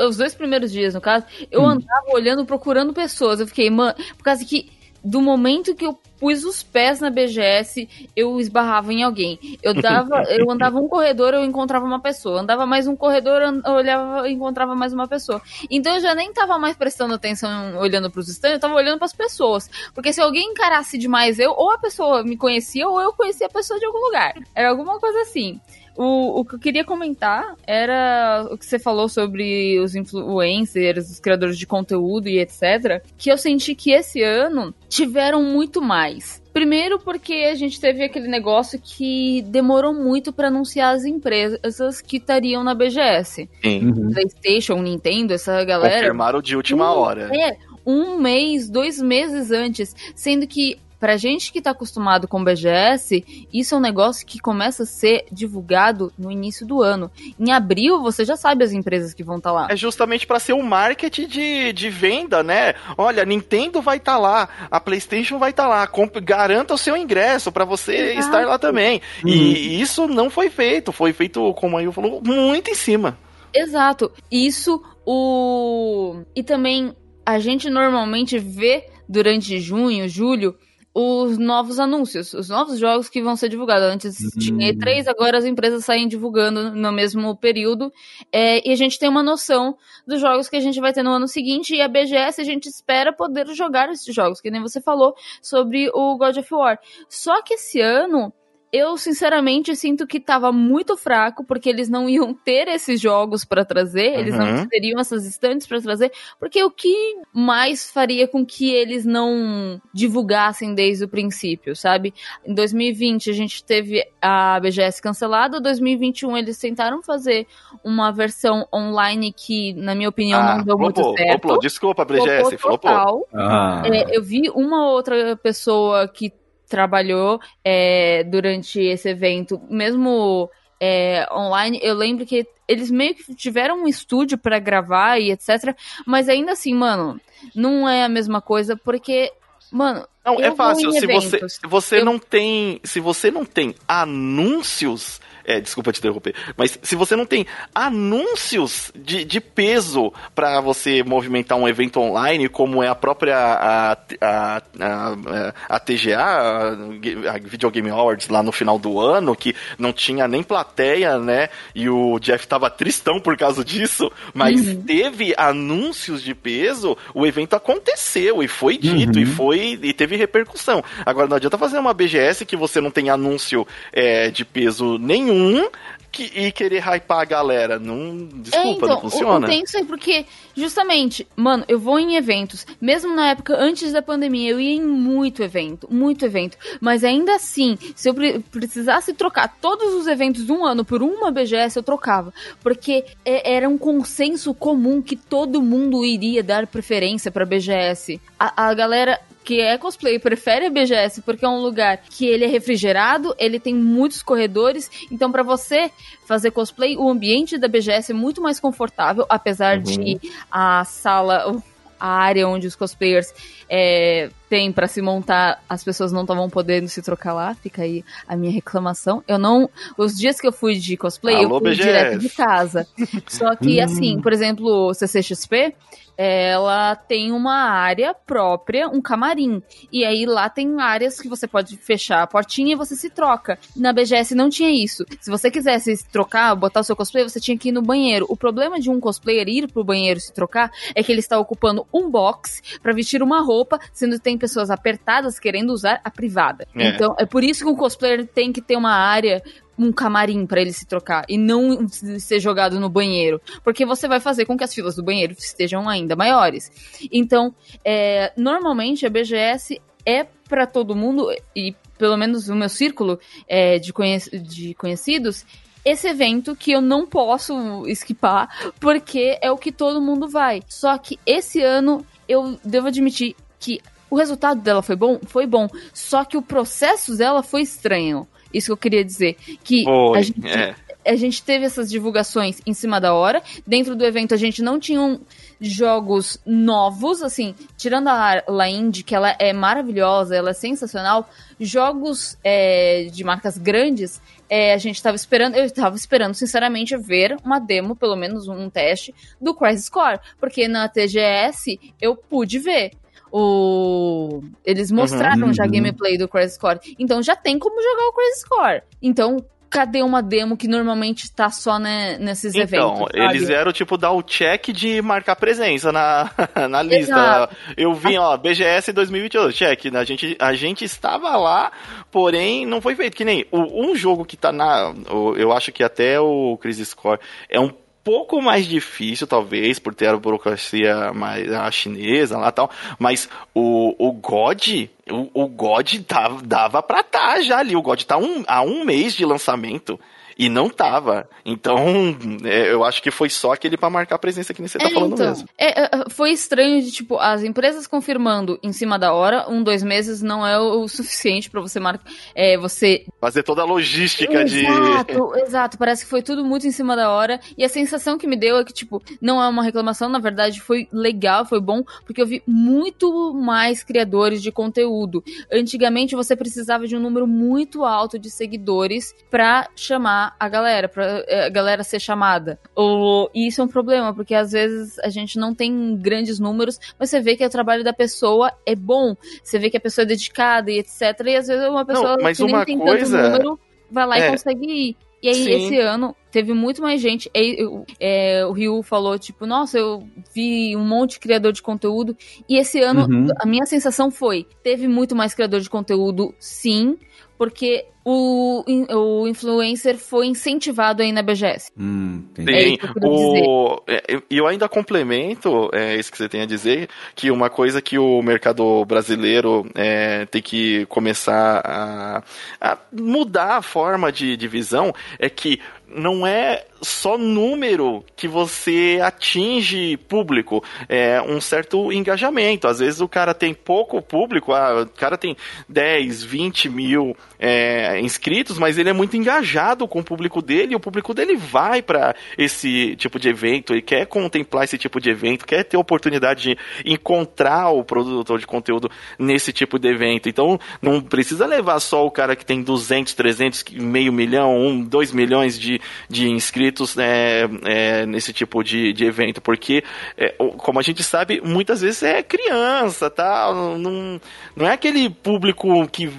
Os dois primeiros dias, no caso, eu andava olhando, procurando pessoas. Eu fiquei, mano, por causa que do momento que eu pus os pés na BGS, eu esbarrava em alguém. Eu dava, eu andava um corredor, eu encontrava uma pessoa. Andava mais um corredor, eu eu olhava e encontrava mais uma pessoa. Então eu já nem tava mais prestando atenção olhando pros stands, eu tava olhando pras pessoas. Porque se alguém encarasse demais eu, ou a pessoa me conhecia, ou eu conhecia a pessoa de algum lugar. Era alguma coisa assim. O, o que eu queria comentar era o que você falou sobre os influencers, os criadores de conteúdo e etc. Que eu senti que esse ano tiveram muito mais. Primeiro porque a gente teve aquele negócio que demorou muito para anunciar as empresas que estariam na BGS. Sim. Uhum. PlayStation, Nintendo, essa galera. Confirmaram de última hora. É, um mês, dois meses antes. Sendo que, pra gente que tá acostumado com BGS, isso é um negócio que começa a ser divulgado no início do ano. Em abril, você já sabe as empresas que vão estar lá. É justamente para ser um marketing de, de venda, né? Olha, Nintendo vai estar lá, a PlayStation vai estar lá, comp- garanta o seu ingresso para você Exato. estar lá também. Uhum. E isso não foi feito, foi feito, como a Yu falou, muito em cima. Exato. Isso, o. E também a gente normalmente vê durante junho, julho. Os novos anúncios, os novos jogos que vão ser divulgados. Antes uhum. tinha E3, agora as empresas saem divulgando no mesmo período. É, e a gente tem uma noção dos jogos que a gente vai ter no ano seguinte. E a BGS a gente espera poder jogar esses jogos, que nem você falou sobre o God of War. Só que esse ano eu sinceramente sinto que tava muito fraco porque eles não iam ter esses jogos para trazer, eles uhum. não teriam essas estantes para trazer, porque o que mais faria com que eles não divulgassem desde o princípio, sabe? Em 2020 a gente teve a BGS cancelada, 2021 eles tentaram fazer uma versão online que, na minha opinião, ah, não deu flopou, muito certo. Flopou, desculpa, BGS, flopou. flopou. Ah. É, eu vi uma outra pessoa que trabalhou é, durante esse evento, mesmo é, online, eu lembro que eles meio que tiveram um estúdio para gravar e etc. Mas ainda assim, mano, não é a mesma coisa, porque, mano. Não, é fácil. Se você, se você eu... não tem. Se você não tem anúncios é, desculpa te interromper. Mas se você não tem anúncios de, de peso para você movimentar um evento online, como é a própria a, a, a, a TGA, a Video Game Awards, lá no final do ano, que não tinha nem plateia, né? E o Jeff tava tristão por causa disso, mas uhum. teve anúncios de peso, o evento aconteceu e foi dito uhum. e foi e teve repercussão. Agora não adianta fazer uma BGS que você não tem anúncio é, de peso nenhum um que, e querer hypar a galera. Não, desculpa, é, então, não funciona. Tem isso aí, porque, justamente, mano, eu vou em eventos. Mesmo na época antes da pandemia, eu ia em muito evento, muito evento. Mas ainda assim, se eu precisasse trocar todos os eventos de um ano por uma BGS, eu trocava. Porque é, era um consenso comum que todo mundo iria dar preferência pra BGS. A, a galera que é cosplay prefere a BGS porque é um lugar que ele é refrigerado, ele tem muitos corredores, então para você fazer cosplay, o ambiente da BGS é muito mais confortável, apesar uhum. de a sala, a área onde os cosplayers é, têm para se montar, as pessoas não estavam podendo se trocar lá. Fica aí a minha reclamação. Eu não. Os dias que eu fui de cosplay, Alô, eu fui BGS. direto de casa. Só que, assim, por exemplo, o CCXP, ela tem uma área própria, um camarim. E aí lá tem áreas que você pode fechar a portinha e você se troca. Na BGS não tinha isso. Se você quisesse se trocar, botar o seu cosplay, você tinha que ir no banheiro. O problema de um cosplayer ir pro banheiro se trocar é que ele está ocupando um box para vestir uma roupa, sendo que tem pessoas apertadas querendo usar a privada. É. Então, é por isso que um cosplayer tem que ter uma área um camarim para ele se trocar e não ser jogado no banheiro, porque você vai fazer com que as filas do banheiro estejam ainda maiores. Então, é, normalmente a BGS é para todo mundo e pelo menos no meu círculo é, de, conhec de conhecidos esse evento que eu não posso esquipar, porque é o que todo mundo vai. Só que esse ano eu devo admitir que o resultado dela foi bom, foi bom, só que o processo dela foi estranho. Isso que eu queria dizer. Que Foi, a, gente, é. a gente teve essas divulgações em cima da hora. Dentro do evento a gente não tinha um jogos novos, assim, tirando a La Indy, que ela é maravilhosa, ela é sensacional. Jogos é, de marcas grandes, é, a gente estava esperando, eu estava esperando, sinceramente, ver uma demo, pelo menos um teste, do Crisis Core. Porque na TGS eu pude ver o eles mostraram uhum, já uhum. gameplay do Crisis Core. Então já tem como jogar o Crisis Core. Então, cadê uma demo que normalmente tá só né, nesses então, eventos? Então, eles vieram, tipo, dar o check de marcar presença na, *laughs* na lista. Exato. Eu vim, ó, BGS 2022, check. A gente, a gente estava lá, porém não foi feito. Que nem o, um jogo que tá na. Eu acho que até o Crisis Core é um pouco mais difícil, talvez, por ter a burocracia mais a chinesa lá tal, mas o, o God, o, o God dava, dava pra tá já ali, o God tá um, há um mês de lançamento. E não tava. Então, é, eu acho que foi só aquele para marcar a presença que nem você tá é, falando então, mesmo. É, é, foi estranho de, tipo, as empresas confirmando em cima da hora, um, dois meses não é o, o suficiente para você marcar. É, você. Fazer toda a logística exato, de. Exato, exato. Parece que foi tudo muito em cima da hora. E a sensação que me deu é que, tipo, não é uma reclamação, na verdade foi legal, foi bom, porque eu vi muito mais criadores de conteúdo. Antigamente você precisava de um número muito alto de seguidores para chamar chamar a galera, pra eh, a galera ser chamada. Ou, e isso é um problema, porque às vezes a gente não tem grandes números, mas você vê que o trabalho da pessoa é bom, você vê que a pessoa é dedicada e etc. E às vezes uma pessoa não, mas que uma nem tem coisa... tanto número vai lá É. e consegue ir. E aí, Sim. esse ano, teve muito mais gente. E, eu- é, o Ryu falou, tipo, nossa, eu vi um monte de criador de conteúdo. E esse ano, Uhum. a minha sensação foi: teve muito mais criador de conteúdo, sim, porque o, o influencer foi incentivado aí na BGS. Hum, entendi. É Sim, isso que eu quero dizer. o, é, e eu ainda complemento é, isso que você tem a dizer, que uma coisa que o mercado brasileiro é, tem que começar a, a mudar a forma de, de visão é que não é só número que você atinge público, é um certo engajamento. Às vezes o cara tem pouco público, ah, o cara tem 10, 20 mil é, inscritos, mas ele é muito engajado com o público dele e o público dele vai para esse tipo de evento e quer contemplar esse tipo de evento, quer ter oportunidade de encontrar o produtor de conteúdo nesse tipo de evento. Então não precisa levar só o cara que tem 200, 300, meio milhão, 1, 2 milhões de, de inscritos é, é, nesse tipo de, de evento, porque, é, como a gente sabe, muitas vezes é criança, tá? Não, não é aquele público que,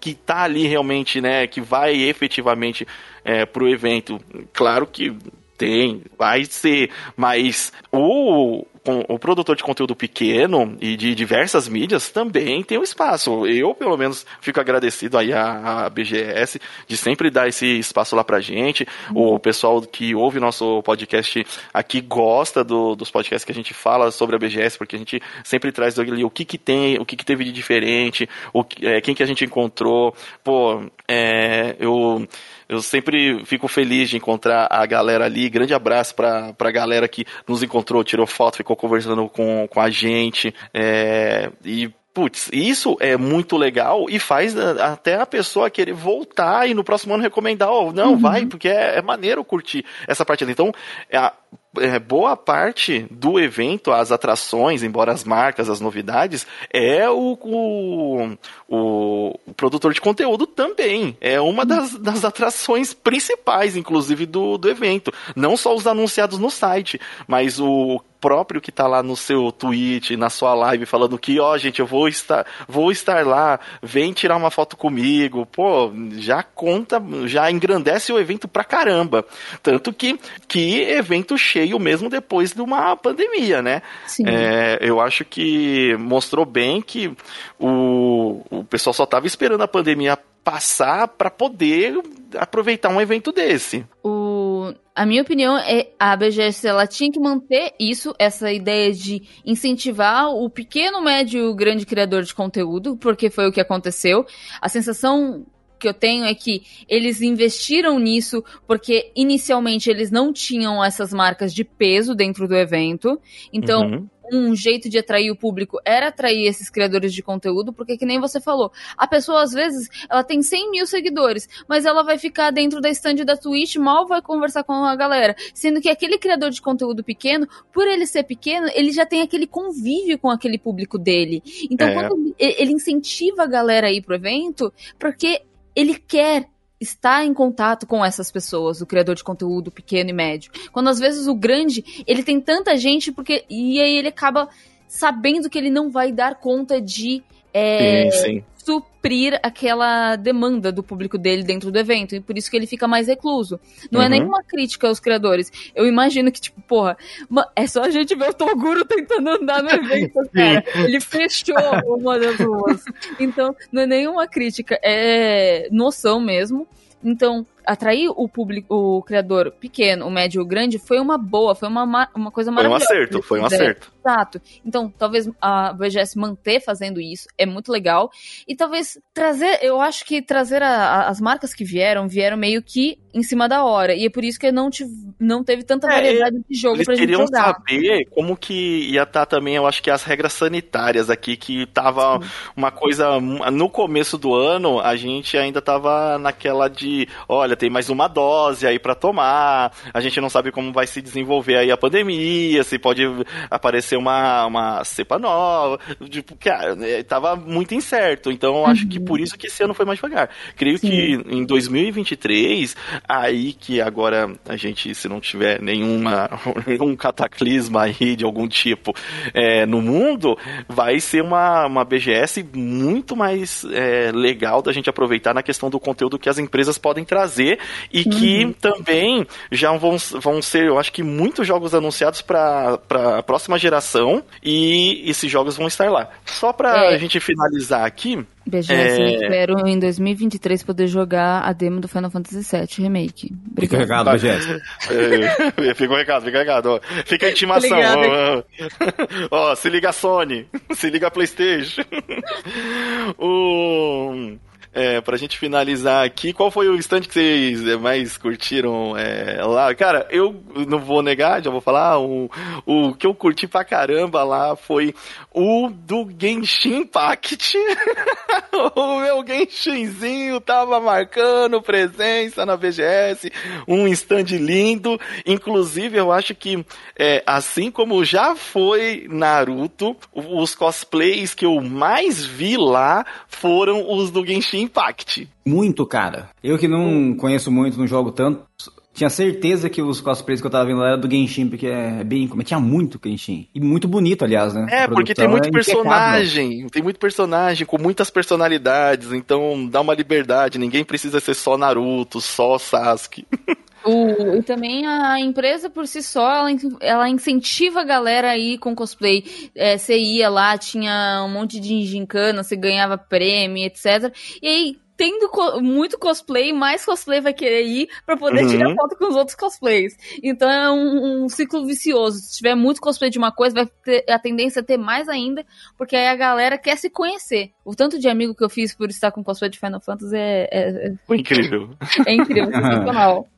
que tá ali realmente, né? Que vai efetivamente é, pro evento. Claro que tem, vai ser, mas o, o produtor de conteúdo pequeno e de diversas mídias também tem um espaço. Eu, pelo menos, fico agradecido aí à, à BGS de sempre dar esse espaço lá pra gente. O pessoal que ouve nosso podcast aqui gosta do- dos podcasts que a gente fala sobre a BGS, porque a gente sempre traz ali o que que tem, o que que teve de diferente, o, é, quem que a gente encontrou. Pô, é, eu... Eu sempre fico feliz de encontrar a galera ali. Grande abraço pra, pra galera que nos encontrou, tirou foto, ficou conversando com, com a gente. É, e, putz, isso é muito legal e faz a- até a pessoa querer voltar e no próximo ano recomendar, ó, não, vai, porque é, é maneiro curtir essa partida. Então, é a- é, boa parte do evento, as atrações, embora as marcas, as novidades, é o, o, o, o produtor de conteúdo também. É uma das, das atrações principais, inclusive, do, do evento. Não só os anunciados no site, mas o próprio que tá lá no seu tweet, na sua live, falando que, ó, gente, eu vou estar, vou estar lá, vem tirar uma foto comigo. Pô, já conta, já engrandece o evento pra caramba. Tanto que, que evento cheio mesmo depois de uma pandemia, né? Sim. É, eu acho que mostrou bem que o, o pessoal só tava esperando a pandemia passar para poder aproveitar um evento desse. O, a minha opinião é a BGS ela tinha que manter isso, essa ideia de incentivar o pequeno, médio grande criador de conteúdo, porque foi o que aconteceu. A sensação que eu tenho é que eles investiram nisso porque inicialmente eles não tinham essas marcas de peso dentro do evento. Então, Uhum. Um jeito de atrair o público era atrair esses criadores de conteúdo, porque que nem você falou, a pessoa às vezes ela tem 100 mil seguidores, mas ela vai ficar dentro da stand da Twitch, mal vai conversar com a galera, sendo que aquele criador de conteúdo pequeno, por ele ser pequeno, ele já tem aquele convívio com aquele público dele. Então, É. quando ele ele incentiva a galera a ir pro evento, porque ele quer estar em contato com essas pessoas, o criador de conteúdo pequeno e médio. Quando às vezes o grande, ele tem tanta gente porque e aí ele acaba sabendo que ele não vai dar conta de é, Sim, sim. Suprir aquela demanda do público dele dentro do evento, e por isso que ele fica mais recluso. Não é Uhum. nenhuma crítica aos criadores. Eu imagino que, tipo, porra, é só a gente ver o Toguro tentando andar no *laughs* evento, cara. Ele fechou uma das ruas. Então, não é nenhuma crítica, é noção mesmo. Então, atrair o público, o criador pequeno, o médio o grande foi uma boa, foi uma, ma- uma coisa Foi um maravilhosa. acerto, foi um É, acerto. Exato. Então, talvez a BGS manter fazendo isso é muito legal. E talvez trazer, eu acho que trazer a- a- as marcas que vieram, vieram meio que em cima da hora. E é por isso que não, tive, não teve tanta É, variedade de jogo Eles pra gente queriam jogar. saber como que ia estar também, eu acho que as regras sanitárias aqui, que tava uma coisa. No começo do ano, a gente ainda tava naquela de: olha, olha, tem mais uma dose aí para tomar, a gente não sabe como vai se desenvolver aí a pandemia, se pode aparecer uma, uma cepa nova, tipo, cara, é, tava muito incerto, então eu acho que Uhum. por isso que esse ano foi mais devagar. Creio Sim. que em 2023, aí que agora a gente, se não tiver nenhuma, *laughs* nenhum cataclisma aí de algum tipo é, no mundo, vai ser uma, uma BGS muito mais é, legal da gente aproveitar na questão do conteúdo que as empresas podem trazer e que também já vão, vão ser, eu acho que muitos jogos anunciados para a próxima geração e esses jogos vão estar lá. Só para É. a gente finalizar aqui, BGS, eu É. espero em 2023 poder jogar a demo do Final Fantasy VII Remake. Fica o Obrigada. recado, BGS. É, fica o recado, fica o recado. ó. Fica a intimação. Ó, *laughs* ó, se liga Sony, se liga Playstation. *laughs* o... É, pra gente finalizar aqui, qual foi o stand que vocês é, mais curtiram é, lá? Cara, eu não vou negar, já vou falar, o, o que eu curti pra caramba lá foi o do Genshin Impact. *laughs* o meu Genshinzinho tava marcando presença na BGS, um stand lindo. Inclusive, eu acho que, é, assim como já foi Naruto, os cosplays que eu mais vi lá foram os do Genshin Impact. Muito, cara. Eu que não conheço muito, não jogo tanto, tinha certeza que os cosplays que eu tava vendo lá era do Genshin, porque é bem. Como tinha muito Genshin. E muito bonito, aliás, né? É, porque tem muito é impecável. personagem, tem muito personagem com muitas personalidades, então dá uma liberdade, ninguém precisa ser só Naruto, só Sasuke. *laughs* O, e também a empresa por si só, ela, ela incentiva a galera a ir com cosplay. É, você ia lá, tinha um monte de gincana, você ganhava prêmio, etc. E aí, tendo co- muito cosplay, mais cosplay vai querer ir pra poder Uhum. tirar foto com os outros cosplays. Então é um, um ciclo vicioso. Se tiver muito cosplay de uma coisa, vai ter a tendência a ter mais ainda, porque aí a galera quer se conhecer. O tanto de amigo que eu fiz por estar com cosplay de Final Fantasy é, é, Foi incrível. é, é incrível, *laughs* sensacional.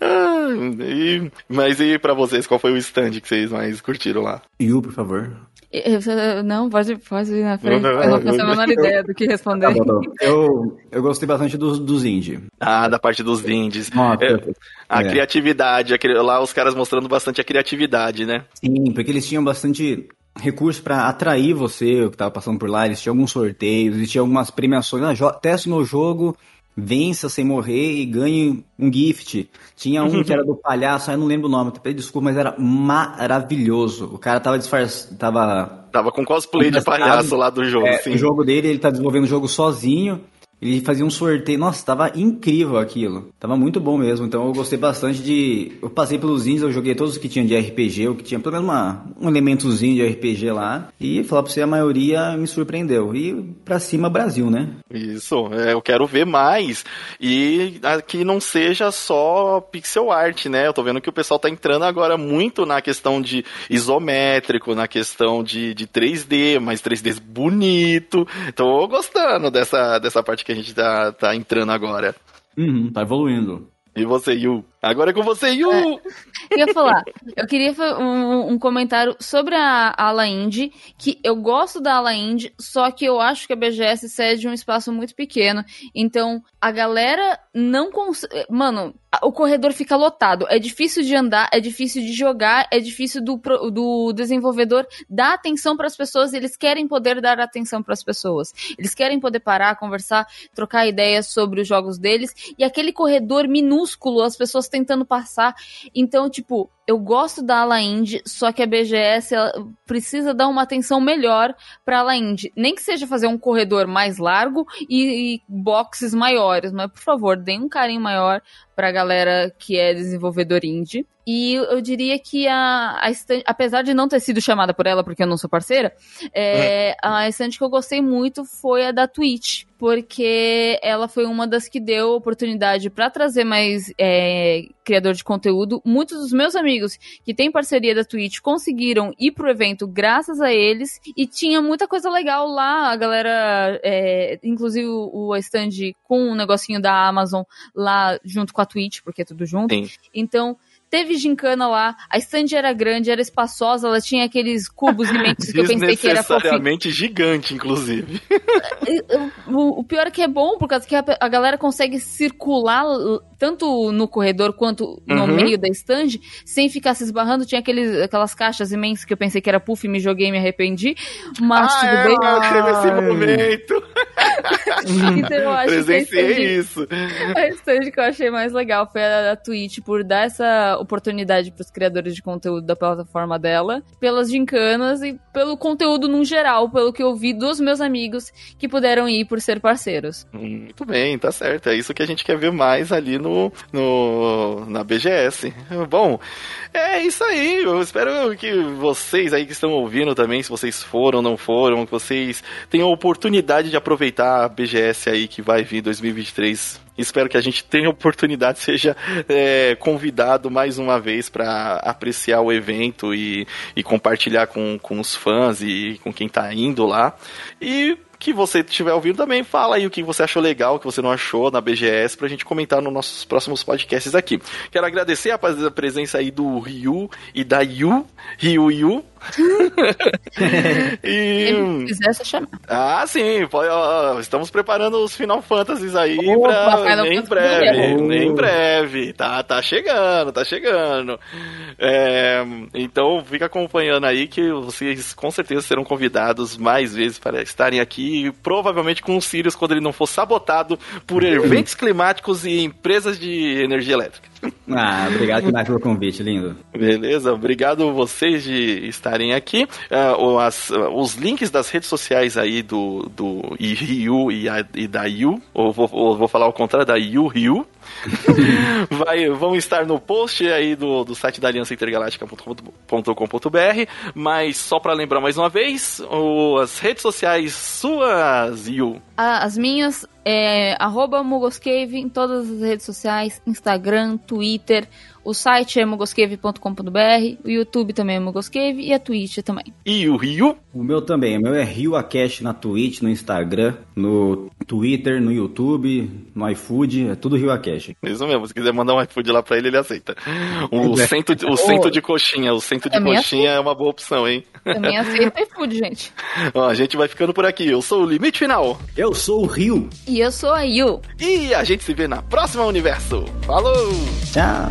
Ah, e- mas e pra vocês, qual foi o stand que vocês mais curtiram lá? Yu, por favor. *laughs* Não, pode, pode ir na frente. Não, não, eu não faço a menor ideia do que responder. Bom. Eu, eu gostei bastante dos, dos indie. Ah, da parte dos indies. Ah, É, perfeito. a É. criatividade, aquele- lá os caras mostrando bastante a criatividade, né? Sim, porque eles tinham bastante recurso pra atrair você, o que tava passando por lá. Eles tinham alguns sorteios, eles tinham algumas premiações. Ah, teste meu jogo, vença sem morrer e ganhe um gift. Tinha um que era do palhaço, eu não lembro o nome, até desculpa, mas era maravilhoso. O cara tava disfarçado, tava Tava com cosplay de palhaço lá do jogo, É, assim. o jogo dele, ele tá desenvolvendo o jogo sozinho. Ele fazia um sorteio. Nossa, tava incrível aquilo. Tava muito bom mesmo. Então eu gostei bastante de. Eu passei pelos indies, eu joguei todos os que tinham de RPG, o que tinha pelo menos uma, um elementozinho de RPG lá. E falar pra você, a maioria me surpreendeu. E pra cima, Brasil, né? Isso, é, eu quero ver mais. E que não seja só pixel art, né? Eu tô vendo que o pessoal tá entrando agora muito na questão de isométrico, na questão de, de 3D, mas 3D bonito. Tô gostando dessa, dessa parte que a gente tá, tá entrando agora. Uhum, tá evoluindo. E você, Yu? Agora é com você, Yu! Eu ia falar, eu queria um, um comentário sobre a ala indie, que eu gosto da ala indie, só que eu acho que a BGS cede um espaço muito pequeno. Então, a galera não consegue. Mano, o corredor fica lotado. É difícil de andar, é difícil de jogar, é difícil do, do desenvolvedor dar atenção para as pessoas. Eles querem poder dar atenção para as pessoas. Eles querem poder parar, conversar, trocar ideias sobre os jogos deles. E aquele corredor minúsculo, as pessoas tentando passar. Então, tipo, eu gosto da ala indie, só que a BGS precisa dar uma atenção melhor pra ala indie. Nem que seja fazer um corredor mais largo e, e boxes maiores, mas por favor, deem um carinho maior pra galera que é desenvolvedor indie. E eu, diria que a, a stand, apesar de não ter sido chamada por ela, porque eu não sou parceira, é, a stand que eu gostei muito foi a da Twitch, porque ela foi uma das que deu oportunidade pra trazer mais é, criador de conteúdo. Muitos dos meus amigos que têm parceria da Twitch conseguiram ir pro evento graças a eles e tinha muita coisa legal lá. A galera, é, inclusive o, o stand com um negocinho da Amazon lá junto com a Twitch, porque é tudo junto. Sim. Então, teve gincana lá, a stand era grande, era espaçosa, ela tinha aqueles cubos imensos que eu pensei que era fofinho. Desnecessariamente gigante, inclusive. *laughs* o, o pior é que é bom, por causa que a, a galera consegue circular tanto no corredor quanto no Uhum. meio da stand, sem ficar se esbarrando. Tinha aqueles, aquelas caixas imensas que eu pensei que era puff, me joguei e me arrependi. Mas ah, tudo é, bem. eu teve esse momento. *laughs* Então eu acho que a Presenciei stand, isso. *laughs* a stand que eu achei mais legal foi a da Twitch, por dar essa oportunidade pros criadores de conteúdo da plataforma dela, pelas gincanas e pelo conteúdo num geral, pelo que eu vi dos meus amigos que puderam ir por ser parceiros. Muito bem, tá certo. É isso que a gente quer ver mais ali no, no na BGS. Bom, é isso aí. Eu espero que vocês aí que estão ouvindo também, se vocês foram ou não foram, que vocês tenham a oportunidade de aproveitar a BGS aí que vai vir 2023. Espero que a gente tenha oportunidade, *laughs* seja é, convidado mais uma vez para apreciar o evento e, e compartilhar com, com os fãs e com quem tá indo lá. E que você estiver ouvindo também, fala aí o que você achou legal, o que você não achou na BGS, pra gente comentar nos nossos próximos podcasts aqui. Quero agradecer a presença aí do Ryu e da Yu, Ryu Yu. *laughs* e. Se quiser, você chamar. Ah, sim, pode, ó, estamos preparando os Final Fantasies aí Opa, pra, Final em breve, Mulher. em breve, tá, tá chegando, tá chegando. É, então fica acompanhando aí que vocês com certeza serão convidados mais vezes para estarem aqui, provavelmente com o Sirius quando ele não for sabotado por *laughs* eventos climáticos e empresas de energia elétrica. Ah, obrigado demais pelo convite, lindo. Beleza, obrigado vocês de estarem aqui. O- as- ah, os links das redes sociais aí do, do Ryu e, a- e da Yu, ou vou, ou vou falar ao contrário, da Yu Ryu, *laughs* vai, vão estar no post aí do, do site da Aliança Intergaláctica.com.br, mas só para lembrar mais uma vez, o- as redes sociais suas, Yu. Ah, As minhas é arroba Mugoscave em todas as redes sociais, Instagram, Twitter, o site é mugoscave.com.br, o YouTube também é Mugoscave e a Twitch também. E o Ryu, O meu também, o meu é Rio Acash na Twitch, no Instagram, no Twitter, no YouTube, no iFood, é tudo Rio Acash. Isso mesmo, se quiser mandar um iFood lá pra ele, ele aceita. O cento, de- o cento de coxinha, o cento de Também coxinha é uma boa opção, hein? Também aceito *laughs* iFood, gente. Ó, a gente vai ficando por aqui. Eu sou o Limite Final. Eu sou o Rio. E eu sou a Yu. E a gente se vê na próxima Universo. Falou! Tchau.